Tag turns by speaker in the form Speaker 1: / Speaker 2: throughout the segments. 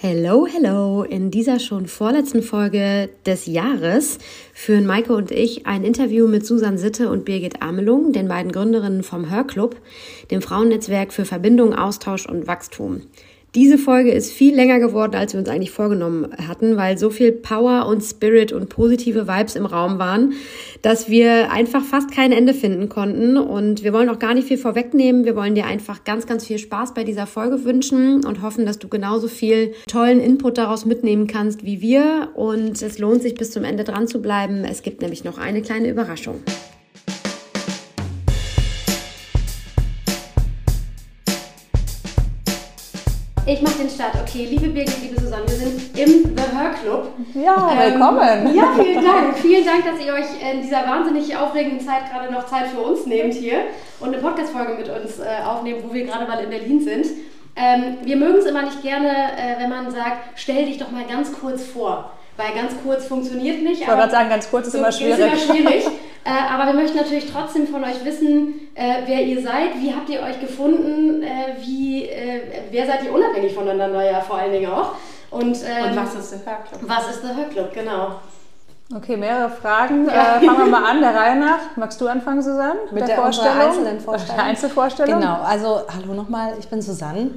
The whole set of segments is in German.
Speaker 1: Hello, hello! In dieser schon vorletzten Folge des Jahres führen Maike und ich ein Interview mit Susan Sitte und Birgit Amelung, den beiden Gründerinnen vom Hörclub, dem Frauennetzwerk für Verbindung, Austausch und Wachstum. Diese Folge ist viel länger geworden, als wir uns eigentlich vorgenommen hatten, weil so viel Power und Spirit und positive Vibes im Raum waren, dass wir einfach fast kein Ende finden konnten. Und wir wollen auch gar nicht viel vorwegnehmen. Wir wollen dir einfach ganz, ganz viel Spaß bei dieser Folge wünschen und hoffen, dass du genauso viel tollen Input daraus mitnehmen kannst wie wir. Und es lohnt sich bis zum Ende dran zu bleiben. Es gibt nämlich noch eine kleine Überraschung. Ich mache den Start. Okay, liebe Birgit, liebe Susanne, wir sind im The Her Club.
Speaker 2: Ja, ähm, willkommen.
Speaker 1: Ja, vielen Dank. vielen Dank, dass ihr euch in dieser wahnsinnig aufregenden Zeit gerade noch Zeit für uns nehmt hier und eine Podcast-Folge mit uns äh, aufnehmt, wo wir gerade mal in Berlin sind. Ähm, wir mögen es immer nicht gerne, äh, wenn man sagt, stell dich doch mal ganz kurz vor. Weil ganz kurz funktioniert nicht.
Speaker 2: Ich wollte gerade sagen, ganz kurz ist so immer schwierig.
Speaker 1: Ist immer schwierig. äh, aber wir möchten natürlich trotzdem von euch wissen, äh, wer ihr seid, wie habt ihr euch gefunden, äh, wie, äh, wer seid ihr unabhängig voneinander ja vor allen Dingen auch.
Speaker 3: Und, ähm, Und was ist der Hörclub?
Speaker 1: Was ist der Hörclub, genau.
Speaker 2: Okay, mehrere Fragen. Ja. Äh, fangen wir mal an, der Reihe nach. Magst du anfangen, Susanne?
Speaker 4: Mit der, der Vorstellung? einzelnen Vorstellung.
Speaker 2: Einzelvorstellung?
Speaker 4: Genau, also hallo nochmal, ich bin Susanne.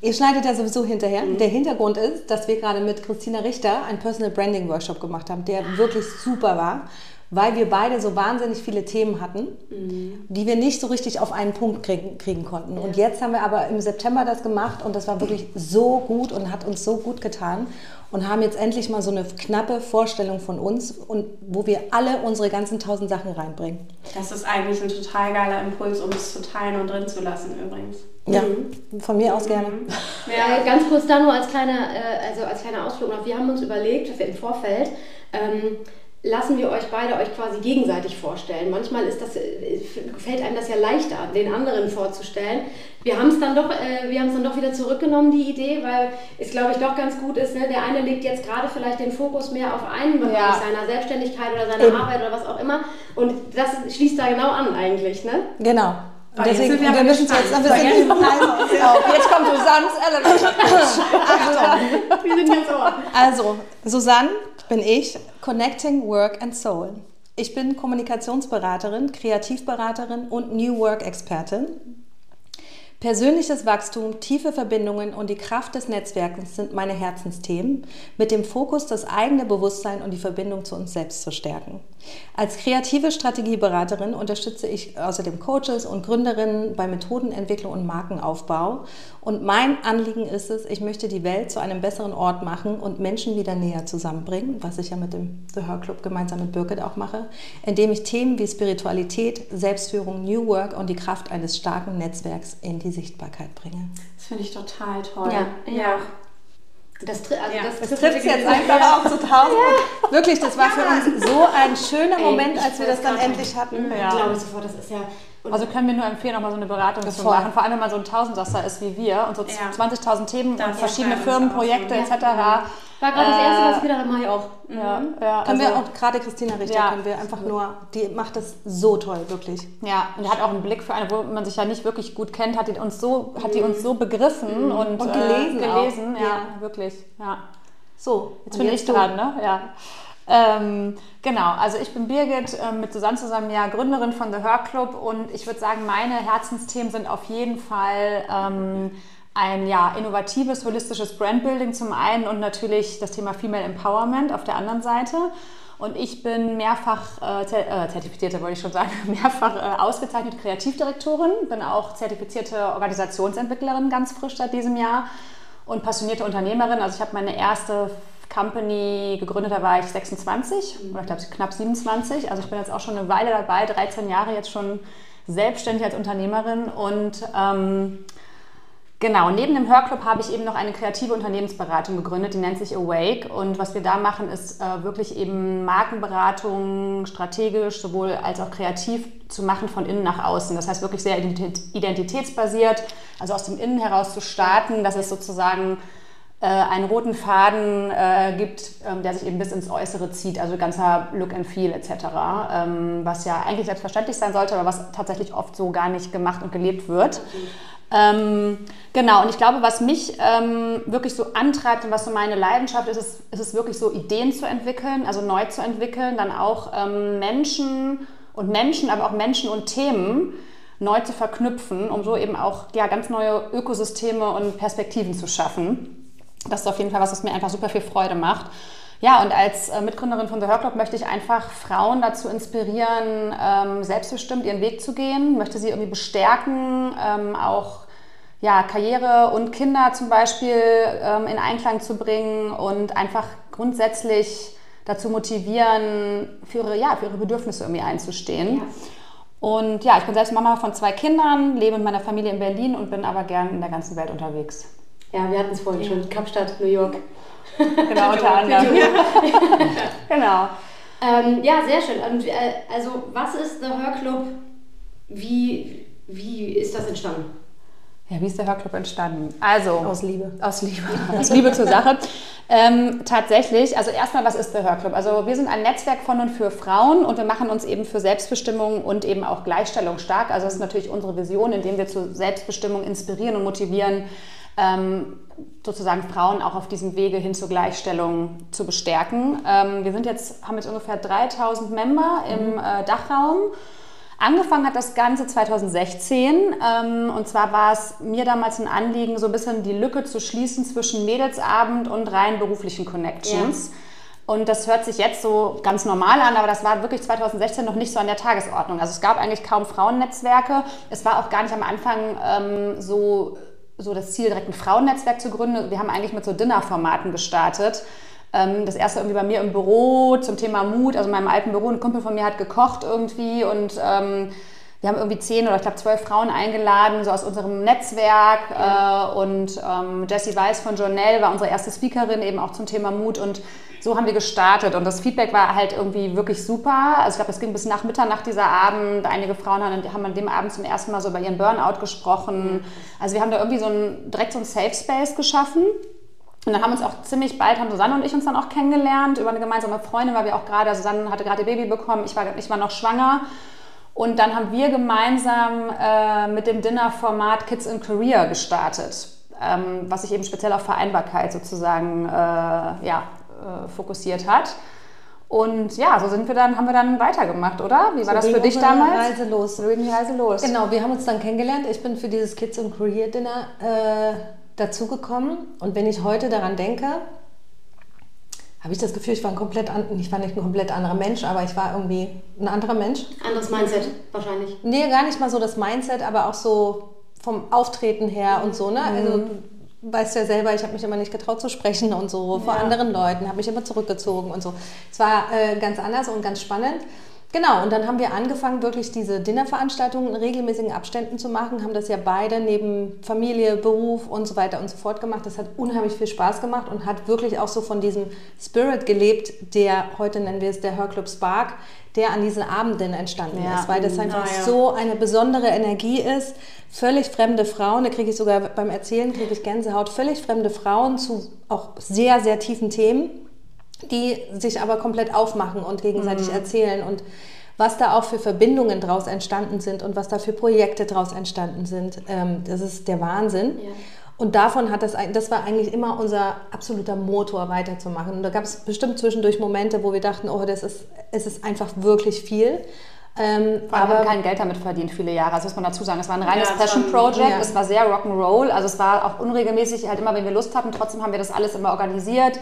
Speaker 4: Ihr schneidet ja sowieso hinterher. Mhm. Der Hintergrund ist, dass wir gerade mit Christina Richter einen Personal Branding Workshop gemacht haben, der wirklich super war weil wir beide so wahnsinnig viele Themen hatten, mhm. die wir nicht so richtig auf einen Punkt kriegen, kriegen konnten. Ja. Und jetzt haben wir aber im September das gemacht und das war wirklich so gut und hat uns so gut getan und haben jetzt endlich mal so eine knappe Vorstellung von uns und wo wir alle unsere ganzen tausend Sachen reinbringen.
Speaker 3: Das ist eigentlich ein total geiler Impuls, um es zu teilen und drin zu lassen übrigens.
Speaker 4: Ja, mhm. von mir aus gerne. Mhm.
Speaker 1: Ja, ganz kurz da nur als kleiner, äh, also als kleiner Ausflug noch. Wir haben uns überlegt, dass wir im Vorfeld ähm, lassen wir euch beide euch quasi gegenseitig vorstellen. Manchmal ist das, äh, fällt einem das ja leichter, den anderen vorzustellen. Wir haben es dann doch, äh, wir dann doch wieder zurückgenommen, die Idee, weil es, glaube ich, doch ganz gut ist. Ne? Der eine legt jetzt gerade vielleicht den Fokus mehr auf einen Bereich ja. seiner Selbstständigkeit oder seiner Eben. Arbeit oder was auch immer. Und das schließt da genau an eigentlich. Ne?
Speaker 4: Genau.
Speaker 2: Und deswegen, wir, wir müssen es jetzt ein bisschen üben. Also, jetzt kommt Susannes Elevator.
Speaker 4: Achtung. Wir sind jetzt. Also, Susanne bin ich, Connecting Work and Soul. Ich bin Kommunikationsberaterin, Kreativberaterin und New Work Expertin. Persönliches Wachstum, tiefe Verbindungen und die Kraft des Netzwerkens sind meine Herzensthemen, mit dem Fokus, das eigene Bewusstsein und die Verbindung zu uns selbst zu stärken. Als kreative Strategieberaterin unterstütze ich außerdem Coaches und Gründerinnen bei Methodenentwicklung und Markenaufbau. Und mein Anliegen ist es, ich möchte die Welt zu einem besseren Ort machen und Menschen wieder näher zusammenbringen, was ich ja mit dem The Her Club gemeinsam mit Birgit auch mache, indem ich Themen wie Spiritualität, Selbstführung, New Work und die Kraft eines starken Netzwerks in die Sichtbarkeit bringe.
Speaker 3: Das finde ich total toll.
Speaker 1: Ja,
Speaker 3: ja.
Speaker 1: Das, also ja.
Speaker 4: das, das trifft jetzt einfach auch zu tausend. Ja. Wirklich, das war ja. für uns so ein schöner Moment, Ey, als wir das dann endlich hatten.
Speaker 1: Ja. Ich glaube sofort, das ist ja
Speaker 2: also können wir nur empfehlen, auch mal so eine Beratung das zu voll. machen. Vor allem, wenn man so ein Tausendsasser ist wie wir und so ja. 20.000 Themen das und verschiedene Firmenprojekte etc. Ja.
Speaker 1: War gerade das Erste, was ich wieder im auch.
Speaker 4: Ja, mhm. ja, können also, wir auch, gerade Christina Richter, ja. können wir einfach nur, die macht das so toll, wirklich.
Speaker 2: Ja, und die hat auch einen Blick für eine, wo man sich ja nicht wirklich gut kennt, hat die uns so, hat die uns so begriffen mhm. und,
Speaker 4: und gelesen.
Speaker 2: Äh, gelesen, ja, ja, wirklich. Ja. So, jetzt bin ich dran, ne? Ja. Ähm, genau, also ich bin Birgit, äh, mit Susanne zusammen ja Gründerin von The Her Club und ich würde sagen, meine Herzensthemen sind auf jeden Fall ähm, ein ja, innovatives, holistisches Brandbuilding zum einen und natürlich das Thema Female Empowerment auf der anderen Seite. Und ich bin mehrfach äh, äh zertifizierte, wollte ich schon sagen, mehrfach äh, ausgezeichnete Kreativdirektorin, bin auch zertifizierte Organisationsentwicklerin ganz frisch seit diesem Jahr und passionierte Unternehmerin. Also ich habe meine erste Company gegründet, da war ich 26 oder ich glaube knapp 27. Also ich bin jetzt auch schon eine Weile dabei, 13 Jahre jetzt schon selbstständig als Unternehmerin und ähm, Genau, neben dem Hörclub habe ich eben noch eine kreative Unternehmensberatung gegründet, die nennt sich Awake. Und was wir da machen, ist äh, wirklich eben Markenberatung strategisch sowohl als auch kreativ zu machen von innen nach außen. Das heißt wirklich sehr identitätsbasiert, also aus dem Innen heraus zu starten, dass es sozusagen äh, einen roten Faden äh, gibt, ähm, der sich eben bis ins Äußere zieht, also ganzer Look and Feel etc., ähm, was ja eigentlich selbstverständlich sein sollte, aber was tatsächlich oft so gar nicht gemacht und gelebt wird. Ähm, genau, und ich glaube, was mich ähm, wirklich so antreibt und was so meine Leidenschaft ist, ist, ist es wirklich so Ideen zu entwickeln, also neu zu entwickeln, dann auch ähm, Menschen und Menschen, aber auch Menschen und Themen neu zu verknüpfen, um so eben auch ja, ganz neue Ökosysteme und Perspektiven zu schaffen. Das ist auf jeden Fall was, was mir einfach super viel Freude macht. Ja, und als äh, Mitgründerin von The Her Club möchte ich einfach Frauen dazu inspirieren, ähm, selbstbestimmt ihren Weg zu gehen, möchte sie irgendwie bestärken, ähm, auch ja, Karriere und Kinder zum Beispiel ähm, in Einklang zu bringen und einfach grundsätzlich dazu motivieren, für ihre, ja, für ihre Bedürfnisse irgendwie einzustehen. Ja. Und ja, ich bin selbst Mama von zwei Kindern, lebe mit meiner Familie in Berlin und bin aber gern in der ganzen Welt unterwegs.
Speaker 1: Ja, wir hatten es vorhin ja. schon, Kapstadt, New York.
Speaker 2: Genau, unter anderem.
Speaker 1: genau. Ähm, ja, sehr schön. Und, äh, also, was ist der Hörclub? Wie, wie ist das entstanden?
Speaker 2: Ja, wie ist der Hörclub entstanden? Also
Speaker 4: aus Liebe.
Speaker 2: Aus Liebe. aus Liebe zur Sache. Ähm, tatsächlich, also erstmal, was ist der Hörclub? Also wir sind ein Netzwerk von und für Frauen und wir machen uns eben für Selbstbestimmung und eben auch Gleichstellung stark. Also das ist natürlich unsere Vision, indem wir zur Selbstbestimmung inspirieren und motivieren, sozusagen Frauen auch auf diesem Wege hin zur Gleichstellung zu bestärken. Ähm, wir sind jetzt, haben jetzt ungefähr 3000 Member im mhm. äh, Dachraum. Angefangen hat das Ganze 2016 ähm, und zwar war es mir damals ein Anliegen, so ein bisschen die Lücke zu schließen zwischen Mädelsabend und rein beruflichen Connections. Ja. Und das hört sich jetzt so ganz normal an, aber das war wirklich 2016 noch nicht so an der Tagesordnung. Also es gab eigentlich kaum Frauennetzwerke. Es war auch gar nicht am Anfang ähm, so so das Ziel, direkt ein Frauennetzwerk zu gründen. Wir haben eigentlich mit so Dinnerformaten gestartet. Ähm, das erste irgendwie bei mir im Büro zum Thema Mut, also in meinem alten Büro. Ein Kumpel von mir hat gekocht irgendwie und ähm, wir haben irgendwie zehn oder ich glaube zwölf Frauen eingeladen, so aus unserem Netzwerk. Ja. Äh, und ähm, Jessie Weiss von Journal war unsere erste Speakerin eben auch zum Thema Mut. Und so haben wir gestartet und das Feedback war halt irgendwie wirklich super. Also ich glaube, es ging bis nach Mitternacht dieser Abend. Einige Frauen haben, an dem Abend zum ersten Mal so über ihren Burnout gesprochen. Also wir haben da irgendwie so ein, direkt so ein Safe Space geschaffen. Und dann haben uns auch ziemlich bald, haben Susanne und ich uns dann auch kennengelernt über eine gemeinsame Freundin, weil wir auch gerade, Susanne hatte gerade Baby bekommen, ich war, ich war noch schwanger. Und dann haben wir gemeinsam äh, mit dem Dinner-Format Kids in Career gestartet, ähm, was sich eben speziell auf Vereinbarkeit sozusagen äh, ja, äh, fokussiert hat. Und ja, so sind wir dann, haben wir dann weitergemacht, oder? Wie war so das für dich damals?
Speaker 4: Reise los. So ging die Reise los. Genau, wir haben uns dann kennengelernt. Ich bin für dieses Kids und Career Dinner äh, dazugekommen. Und wenn ich heute daran denke, habe ich das Gefühl, ich war ein komplett an, ich war nicht ein komplett anderer Mensch, aber ich war irgendwie ein anderer Mensch.
Speaker 1: Anderes Mindset wahrscheinlich.
Speaker 4: Nee, gar nicht mal so das Mindset, aber auch so vom Auftreten her und so, ne? Also mhm weißt ja selber, ich habe mich immer nicht getraut zu sprechen und so vor anderen Leuten, habe mich immer zurückgezogen und so. Es war äh, ganz anders und ganz spannend. Genau, und dann haben wir angefangen, wirklich diese Dinnerveranstaltungen in regelmäßigen Abständen zu machen, haben das ja beide neben Familie, Beruf und so weiter und so fort gemacht. Das hat unheimlich viel Spaß gemacht und hat wirklich auch so von diesem Spirit gelebt, der heute nennen wir es der Hörclub Spark, der an diesen Abenden entstanden ja. ist, weil das einfach ja. so eine besondere Energie ist. Völlig fremde Frauen, da kriege ich sogar beim Erzählen kriege ich Gänsehaut, völlig fremde Frauen zu auch sehr, sehr tiefen Themen die sich aber komplett aufmachen und gegenseitig mhm. erzählen und was da auch für Verbindungen draus entstanden sind und was da für Projekte draus entstanden sind, ähm, das ist der Wahnsinn. Ja. Und davon hat das, das war eigentlich immer unser absoluter Motor weiterzumachen. Und da gab es bestimmt zwischendurch Momente, wo wir dachten, oh, das ist, es ist einfach wirklich viel.
Speaker 2: Ähm, aber kein Geld damit verdient, viele Jahre. Das muss man dazu sagen. Es war ein reines ja, Passion Project. Ja. Es war sehr Rock'n'Roll. Also es war auch unregelmäßig, halt immer, wenn wir Lust hatten. Trotzdem haben wir das alles immer organisiert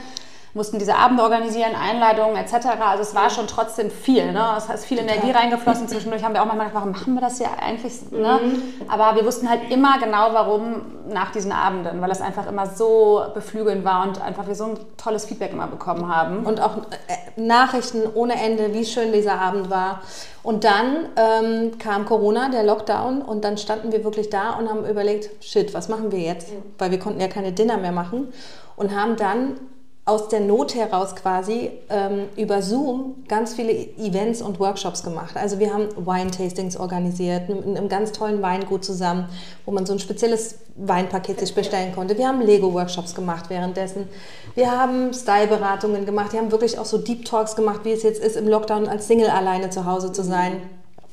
Speaker 2: mussten diese Abende organisieren, Einladungen etc. Also es war schon trotzdem viel. Ne? Es ist viel Energie reingeflossen. Zwischendurch haben wir auch manchmal gedacht, warum machen wir das hier eigentlich? Ne? Mhm. Aber wir wussten halt immer genau, warum nach diesen Abenden, weil es einfach immer so beflügelnd war und einfach wir so ein tolles Feedback immer bekommen haben.
Speaker 4: Und auch äh, Nachrichten ohne Ende, wie schön dieser Abend war. Und dann ähm, kam Corona, der Lockdown, und dann standen wir wirklich da und haben überlegt, shit, was machen wir jetzt? Weil wir konnten ja keine Dinner mehr machen und haben dann aus der Not heraus quasi ähm, über Zoom ganz viele Events und Workshops gemacht. Also wir haben Wine-Tastings organisiert, mit einem ganz tollen Weingut zusammen, wo man so ein spezielles Weinpaket sich bestellen konnte. Wir haben Lego-Workshops gemacht währenddessen. Wir haben Style-Beratungen gemacht. Wir haben wirklich auch so Deep Talks gemacht, wie es jetzt ist, im Lockdown als Single alleine zu Hause zu sein.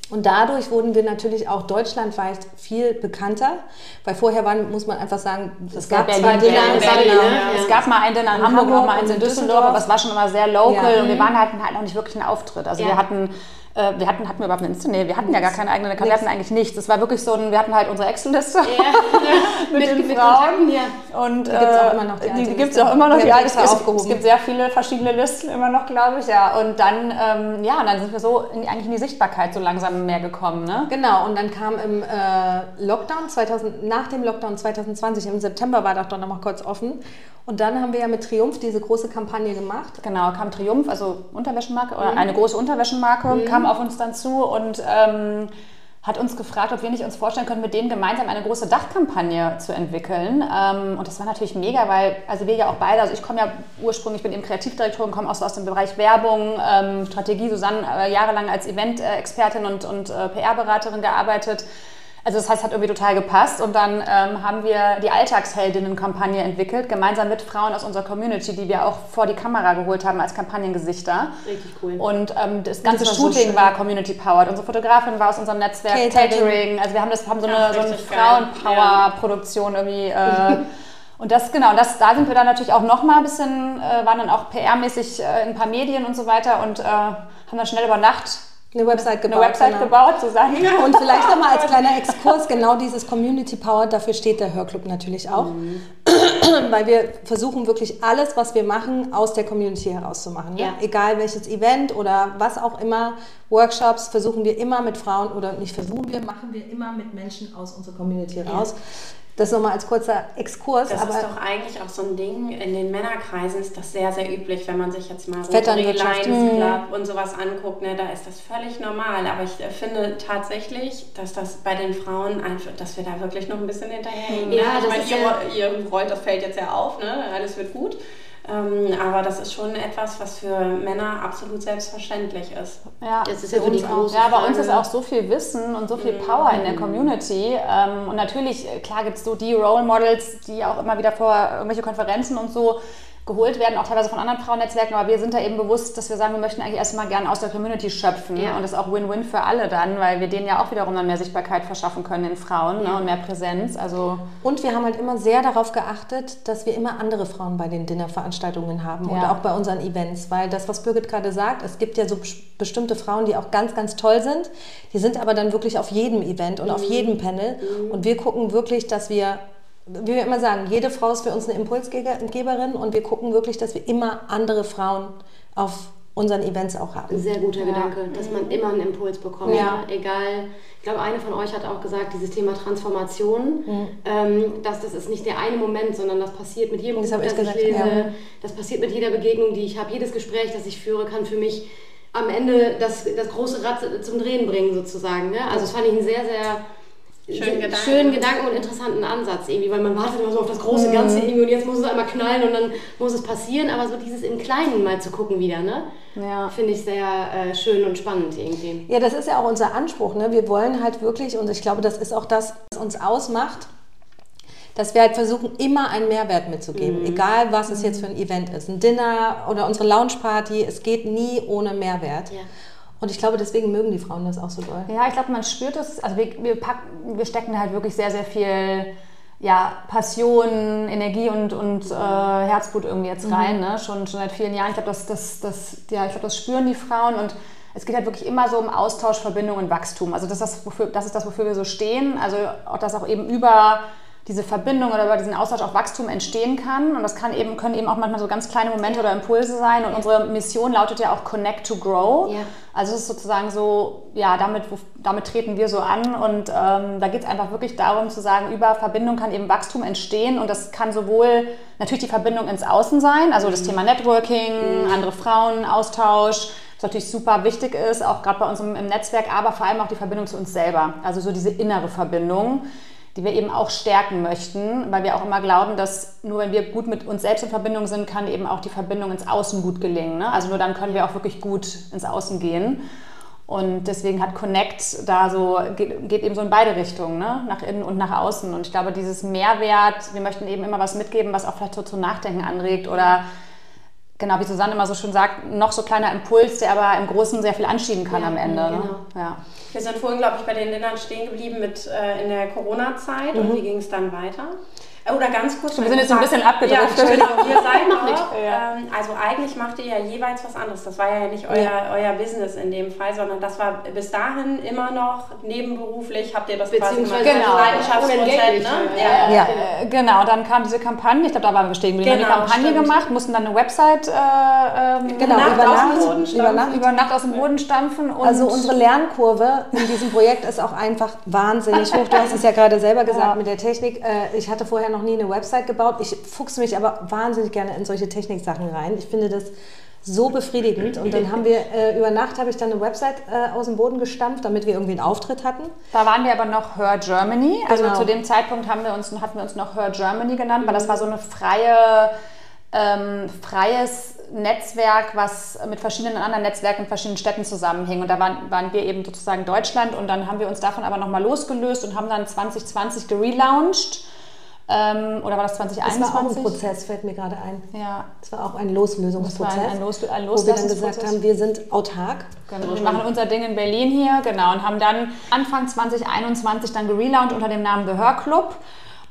Speaker 4: Und dadurch wurden wir natürlich auch deutschlandweit viel bekannter, weil vorher waren, muss man einfach sagen, es gab
Speaker 2: Berlin,
Speaker 4: zwar Dinner,
Speaker 2: Berlin,
Speaker 4: Berlin,
Speaker 2: Berlin,
Speaker 4: Berlin,
Speaker 2: ja. es gab mal ein Dinner in,
Speaker 4: In
Speaker 2: Hamburg,
Speaker 4: Hamburg
Speaker 2: auch mal eins in Düsseldorf,
Speaker 4: Düsseldorf.
Speaker 2: aber es war schon immer sehr local
Speaker 4: Ja.
Speaker 2: und wir waren halt, halt auch nicht wirklich ein Auftritt. Also
Speaker 1: Ja.
Speaker 2: wir hatten äh, wir hatten, hatten wir überhaupt eine Insta? Nee, wir hatten ja gar keine eigene Account, wir hatten eigentlich nichts. Es war wirklich so ein, wir hatten halt unsere Excel-Liste mit,
Speaker 1: Mit-
Speaker 2: den
Speaker 1: mit
Speaker 2: Frauen.
Speaker 1: Ja.
Speaker 2: Und
Speaker 4: Die gibt's auch immer noch, die
Speaker 2: die, gibt es auch immer noch,
Speaker 4: extra
Speaker 2: es,
Speaker 4: aufgehoben.
Speaker 2: es gibt sehr viele verschiedene Listen immer noch, glaube ich, ja. Und dann, ähm, ja, und dann sind wir so in, eigentlich in die Sichtbarkeit so langsam mehr gekommen, ne?
Speaker 4: Genau, und dann kam im äh, Lockdown 2000, nach dem Lockdown 2020, im September war das doch noch mal kurz offen. Und dann haben wir ja mit Triumph diese große Kampagne gemacht.
Speaker 2: Genau, kam Triumph, also Unterwäschemarke oder eine große Unterwäschemarke, kam auf uns dann zu und ähm, hat uns gefragt, ob wir nicht uns vorstellen können, mit denen gemeinsam eine große Dachkampagne zu entwickeln. Ähm, und das war natürlich mega, weil, also wir ja auch beide, also ich komme ja ursprünglich, ich bin eben Kreativdirektorin, komme auch aus dem Bereich Werbung, ähm, Strategie, Susanne äh, jahrelang als Event-Expertin und, und äh, PR-Beraterin gearbeitet. Also das heißt, hat irgendwie total gepasst und dann ähm, haben wir die Alltagsheldinnen-Kampagne entwickelt, gemeinsam mit Frauen aus unserer Community, die wir auch vor die Kamera geholt haben als Kampagnengesichter.
Speaker 1: Richtig cool.
Speaker 2: Und ähm, das ganze
Speaker 4: Das war so
Speaker 2: Shooting
Speaker 4: schön.
Speaker 2: war Community-powered. Unsere Fotografin war aus unserem Netzwerk
Speaker 4: Catering.
Speaker 2: Catering. Also wir haben, das, haben so eine,
Speaker 3: Ach,
Speaker 2: so eine. Frauenpower-Produktion irgendwie. Äh, und das, genau, das, da sind wir dann natürlich auch noch mal ein bisschen, äh, waren dann auch PR-mäßig äh, in ein paar Medien und so weiter und äh, haben dann schnell über Nacht
Speaker 4: Eine Website
Speaker 2: eine
Speaker 4: gebaut.
Speaker 2: Website
Speaker 4: genau.
Speaker 2: gebaut, zusammen.
Speaker 4: Und vielleicht nochmal als kleiner Exkurs, genau dieses Community Power, dafür steht der Hörclub natürlich auch. Weil wir versuchen wirklich alles, was wir machen, aus der Community herauszumachen.
Speaker 1: Ja.
Speaker 4: Ne? Egal welches Event oder was auch immer, Workshops, versuchen wir immer mit Frauen oder nicht versuchen wir, machen wir immer mit Menschen aus unserer Community heraus. Das nochmal als kurzer Exkurs.
Speaker 3: Das
Speaker 4: aber
Speaker 3: ist doch eigentlich auch so ein Ding, in den Männerkreisen ist das sehr, sehr üblich, wenn man sich jetzt mal Rotary. Lions
Speaker 2: Mhm.
Speaker 3: Club und sowas anguckt, ne, da ist das völlig normal. Aber ich äh, finde tatsächlich, dass das bei den Frauen einfach, dass wir da wirklich noch ein bisschen hinterherhängen. ne?
Speaker 1: Ja,
Speaker 3: ich
Speaker 1: das
Speaker 3: meine,
Speaker 1: ist
Speaker 3: ihr,
Speaker 1: ja-
Speaker 3: ihr rollt das Feld jetzt ja auf, ne? alles wird gut. Ähm, aber das ist schon etwas, was für Männer absolut selbstverständlich ist.
Speaker 2: Ja,
Speaker 1: Das ist ja so die
Speaker 2: uns auch.
Speaker 1: große
Speaker 2: Ja, bei uns ist auch so viel Wissen und so viel Power in der Community. Ähm, und natürlich, äh, klar gibt es so die Role Models, die auch immer wieder vor irgendwelche Konferenzen und so geholt werden, auch teilweise von anderen Frauennetzwerken, aber wir sind da eben bewusst, dass wir sagen, wir möchten eigentlich erstmal gern aus der Community schöpfen
Speaker 1: Ja.
Speaker 2: und das ist auch Win-Win für alle dann, weil wir denen ja auch wiederum dann mehr Sichtbarkeit verschaffen können in Frauen ne, und mehr Präsenz. Also
Speaker 4: Und wir haben halt immer sehr darauf geachtet, dass wir immer andere Frauen bei den Dinnerveranstaltungen haben und
Speaker 2: Ja.
Speaker 4: auch bei unseren Events, weil das, was Birgit gerade sagt, es gibt ja so bes- bestimmte Frauen, die auch ganz, ganz toll sind, die sind aber dann wirklich auf jedem Event und auf jedem Panel und wir gucken wirklich, dass wir wie wir immer sagen, jede Frau ist für uns eine Impulsgeberin und wir gucken wirklich, dass wir immer andere Frauen auf unseren Events auch haben.
Speaker 1: Ein sehr guter Gedanke, dass man immer einen Impuls bekommt.
Speaker 4: Ja.
Speaker 1: Egal, ich glaube, eine von euch hat auch gesagt, dieses Thema Transformation, ähm, dass das ist nicht der eine Moment, sondern das passiert mit jedem
Speaker 4: Das
Speaker 1: Buch,
Speaker 4: habe ich
Speaker 1: das ich
Speaker 4: gesagt,
Speaker 1: lese,
Speaker 4: ja.
Speaker 1: das passiert mit jeder Begegnung, die ich habe. Jedes Gespräch, das ich führe, kann für mich am Ende das, das große Rad zum Drehen bringen, sozusagen. Ne? Also das fand ich einen sehr, sehr
Speaker 3: Schönen Gedanken.
Speaker 1: schönen Gedanken und interessanten Ansatz irgendwie, weil man wartet immer so auf das große
Speaker 4: Mhm.
Speaker 1: Ganze irgendwie und jetzt muss es einmal knallen und dann muss es passieren, aber so dieses im Kleinen mal zu gucken wieder, ne?
Speaker 2: Ja.
Speaker 1: Finde ich sehr äh, schön und spannend irgendwie.
Speaker 4: Ja, das ist ja auch unser Anspruch. Ne? Wir wollen halt wirklich, und ich glaube, das ist auch das, was uns ausmacht, dass wir halt versuchen, immer einen Mehrwert mitzugeben. Egal, was es jetzt für ein Event ist. Ein Dinner oder unsere Lounge-Party, es geht nie ohne Mehrwert.
Speaker 1: Ja.
Speaker 4: Und ich glaube, deswegen mögen die Frauen das auch so doll.
Speaker 2: Ja, ich glaube, man spürt es. Also wir, wir, packen, wir stecken halt wirklich sehr, sehr viel ja, Passion, Energie und, und äh, Herzblut irgendwie jetzt rein, ne? schon, schon seit vielen Jahren. Ich glaube, das, das, das, ja, ich glaub, das spüren die Frauen und es geht halt wirklich immer so um Austausch, Verbindung und Wachstum. Also das ist das, wofür, das ist das, wofür wir so stehen. Also auch, dass auch eben über diese Verbindung oder über diesen Austausch auch Wachstum entstehen kann. Und das kann eben, können eben auch manchmal so ganz kleine Momente oder Impulse sein. Und unsere Mission lautet ja auch Connect to Grow.
Speaker 1: Ja.
Speaker 2: Also es ist sozusagen so, ja, damit, damit treten wir so an und ähm, da geht es einfach wirklich darum zu sagen, über Verbindung kann eben Wachstum entstehen und das kann sowohl natürlich die Verbindung ins Außen sein, also das Thema Networking, andere Frauen, Austausch, was natürlich super wichtig ist, auch gerade bei uns im, im Netzwerk, aber vor allem auch die Verbindung zu uns selber, also so diese innere Verbindung die wir eben auch stärken möchten, weil wir auch immer glauben, dass nur wenn wir gut mit uns selbst in Verbindung sind, kann eben auch die Verbindung ins Außen gut gelingen. Ne? Also nur dann können wir auch wirklich gut ins Außen gehen. Und deswegen hat Connect da so, geht, geht eben so in beide Richtungen, ne? nach innen und nach außen. Und ich glaube, dieses Mehrwert, wir möchten eben immer was mitgeben, was auch vielleicht so zum Nachdenken anregt oder genau, wie Susanne immer so schön sagt, noch so kleiner Impuls, der aber im Großen sehr viel anschieben kann ja, am Ende. Ne? Genau. Ne?
Speaker 3: Ja. Wir sind vorhin, glaube ich, bei den Ländern stehen geblieben mit äh, in der Corona-Zeit mhm. und wie ging es dann weiter? Oder ganz kurz.
Speaker 2: Wir sind jetzt ein bisschen abgedriftet.
Speaker 3: Ja, ihr seid noch nicht. Ähm, also eigentlich macht ihr ja jeweils was anderes. Das war ja nicht euer, ja. euer Business in dem Fall, sondern das war bis dahin immer noch nebenberuflich. Habt ihr das quasi
Speaker 2: gemacht? Genau. Leidenschaftsprozent, ne? Ja, ja. ja. Genau, dann kam diese Kampagne. Ich glaube, da waren wir stehen. Wir genau, haben die Kampagne stimmt. gemacht, mussten dann eine Website äh, ähm,
Speaker 4: genau, Nacht über, Nacht, aus dem Boden
Speaker 2: über, Nacht. über Nacht aus dem Boden stampfen.
Speaker 4: also unsere Lernkurve in diesem Projekt ist auch einfach wahnsinnig hoch. Du hast es ja gerade selber gesagt mit der Technik. Äh, ich hatte vorher noch nie eine Website gebaut. Ich fuchse mich aber wahnsinnig gerne in solche Techniksachen rein. Ich finde das so befriedigend. Und dann haben wir, äh, über Nacht habe ich dann eine Website äh, aus dem Boden gestampft, damit wir irgendwie einen Auftritt hatten.
Speaker 2: Da waren wir aber noch Her Germany. Also genau. zu dem Zeitpunkt haben wir uns, hatten wir uns noch Her Germany genannt, weil das war so eine freie, ähm, freies Netzwerk, was mit verschiedenen anderen Netzwerken in verschiedenen Städten zusammenhing. Und da waren, waren wir eben sozusagen Deutschland und dann haben wir uns davon aber nochmal losgelöst und haben dann 2020 gelauncht oder war das 2021?
Speaker 4: Das war auch ein Prozess, fällt mir gerade ein.
Speaker 2: Ja.
Speaker 4: Das war auch ein Loslösungsprozess.
Speaker 2: ein, Los, ein
Speaker 4: Wo wir dann gesagt haben, wir sind autark.
Speaker 2: Genau. Wir machen unser Ding in Berlin hier, genau. Und haben dann Anfang 2021 dann gelauncht unter dem Namen The Hör Club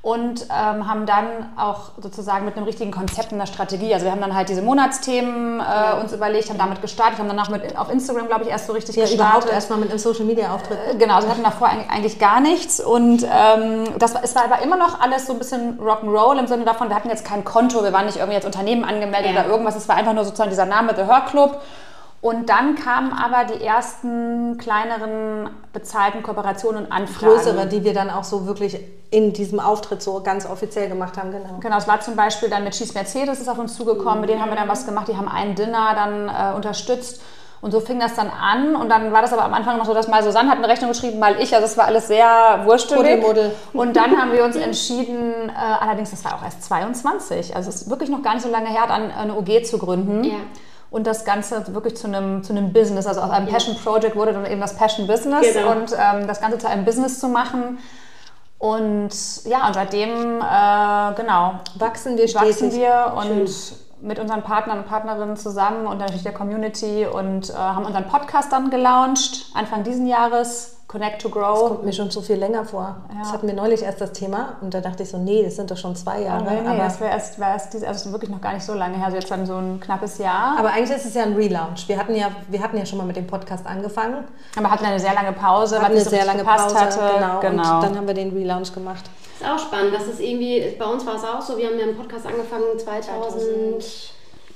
Speaker 2: und ähm, haben dann auch sozusagen mit einem richtigen Konzept und einer Strategie. Also wir haben dann halt diese Monatsthemen äh, uns überlegt, haben damit gestartet, haben danach mit, auf Instagram, glaube ich, erst so richtig
Speaker 4: ja,
Speaker 2: gestartet.
Speaker 4: überhaupt erstmal mit einem Social Media Auftritt.
Speaker 2: Äh, genau, also wir hatten davor eigentlich gar nichts und ähm, das war, es war aber immer noch alles so ein bisschen Rock'n'Roll im Sinne davon, wir hatten jetzt kein Konto, wir waren nicht irgendwie als Unternehmen angemeldet ja. oder irgendwas, es war einfach nur sozusagen dieser Name The Hör Club und dann kamen aber die ersten kleineren bezahlten Kooperationen und Anfragen.
Speaker 4: Größere, die wir dann auch so wirklich in diesem Auftritt so ganz offiziell gemacht haben,
Speaker 2: genau. Genau, es war zum Beispiel dann mit Cheese Mercedes ist auf uns zugekommen, mhm. mit denen haben wir dann was gemacht, die haben ein Dinner dann äh, unterstützt. Und so fing das dann an und dann war das aber am Anfang noch so, dass mal Susanne hat eine Rechnung geschrieben, mal ich, also es war alles sehr wurstelig. Und dann haben wir uns entschieden, äh, allerdings das war auch erst 22, also es ist wirklich noch gar nicht so lange her, dann eine OG zu gründen. Ja und das Ganze wirklich zu einem, zu einem Business. Also aus einem ja. Passion Project wurde dann eben das Passion Business genau. und ähm, das Ganze zu einem Business zu machen. Und ja, und seitdem, äh, genau,
Speaker 4: wachsen wir
Speaker 2: stetig. Wachsen wir und Schön. mit unseren Partnern und Partnerinnen zusammen und natürlich der Community und äh, haben unseren Podcast dann gelauncht, Anfang diesen Jahres. Connect to Grow.
Speaker 4: Das kommt mir schon so viel länger vor. Ja. Das hatten wir neulich erst das Thema und da dachte ich so, nee, das sind doch schon zwei Jahre.
Speaker 2: nee, nee, aber das wäre erst, wär erst diese, also wirklich noch gar nicht so lange her, also jetzt dann so ein knappes Jahr.
Speaker 4: Aber eigentlich ist es ja ein Relaunch. Wir hatten ja, wir hatten ja schon mal mit dem Podcast angefangen.
Speaker 2: Aber hatten eine sehr lange Pause,
Speaker 4: weil es so sehr lange Pause hatte.
Speaker 2: Genau, genau.
Speaker 4: Und dann haben wir den Relaunch gemacht.
Speaker 1: Das ist auch spannend. Das ist irgendwie, bei uns war es auch so, wir haben ja einen Podcast angefangen 2000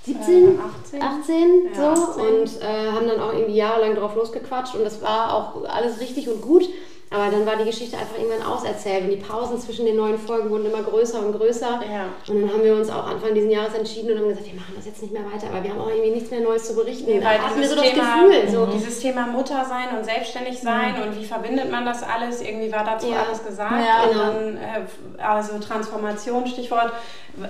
Speaker 1: 17, 18, 18 so 18. und äh, haben dann auch irgendwie jahrelang drauf losgequatscht und das war auch alles richtig und gut. Aber dann war die Geschichte einfach irgendwann auserzählt und die Pausen zwischen den neuen Folgen wurden immer größer und größer. Ja. Und dann haben wir uns auch Anfang dieses Jahres entschieden und haben gesagt, wir machen das jetzt nicht mehr weiter, aber wir haben auch irgendwie nichts mehr Neues zu berichten. Nee,
Speaker 3: weil hatten wir so Thema, das Gefühl. So. Dieses Thema Mutter sein und selbstständig sein mhm. und wie verbindet man das alles, irgendwie war dazu ja. alles gesagt. Ja, und genau. dann, äh, also Transformation, Stichwort.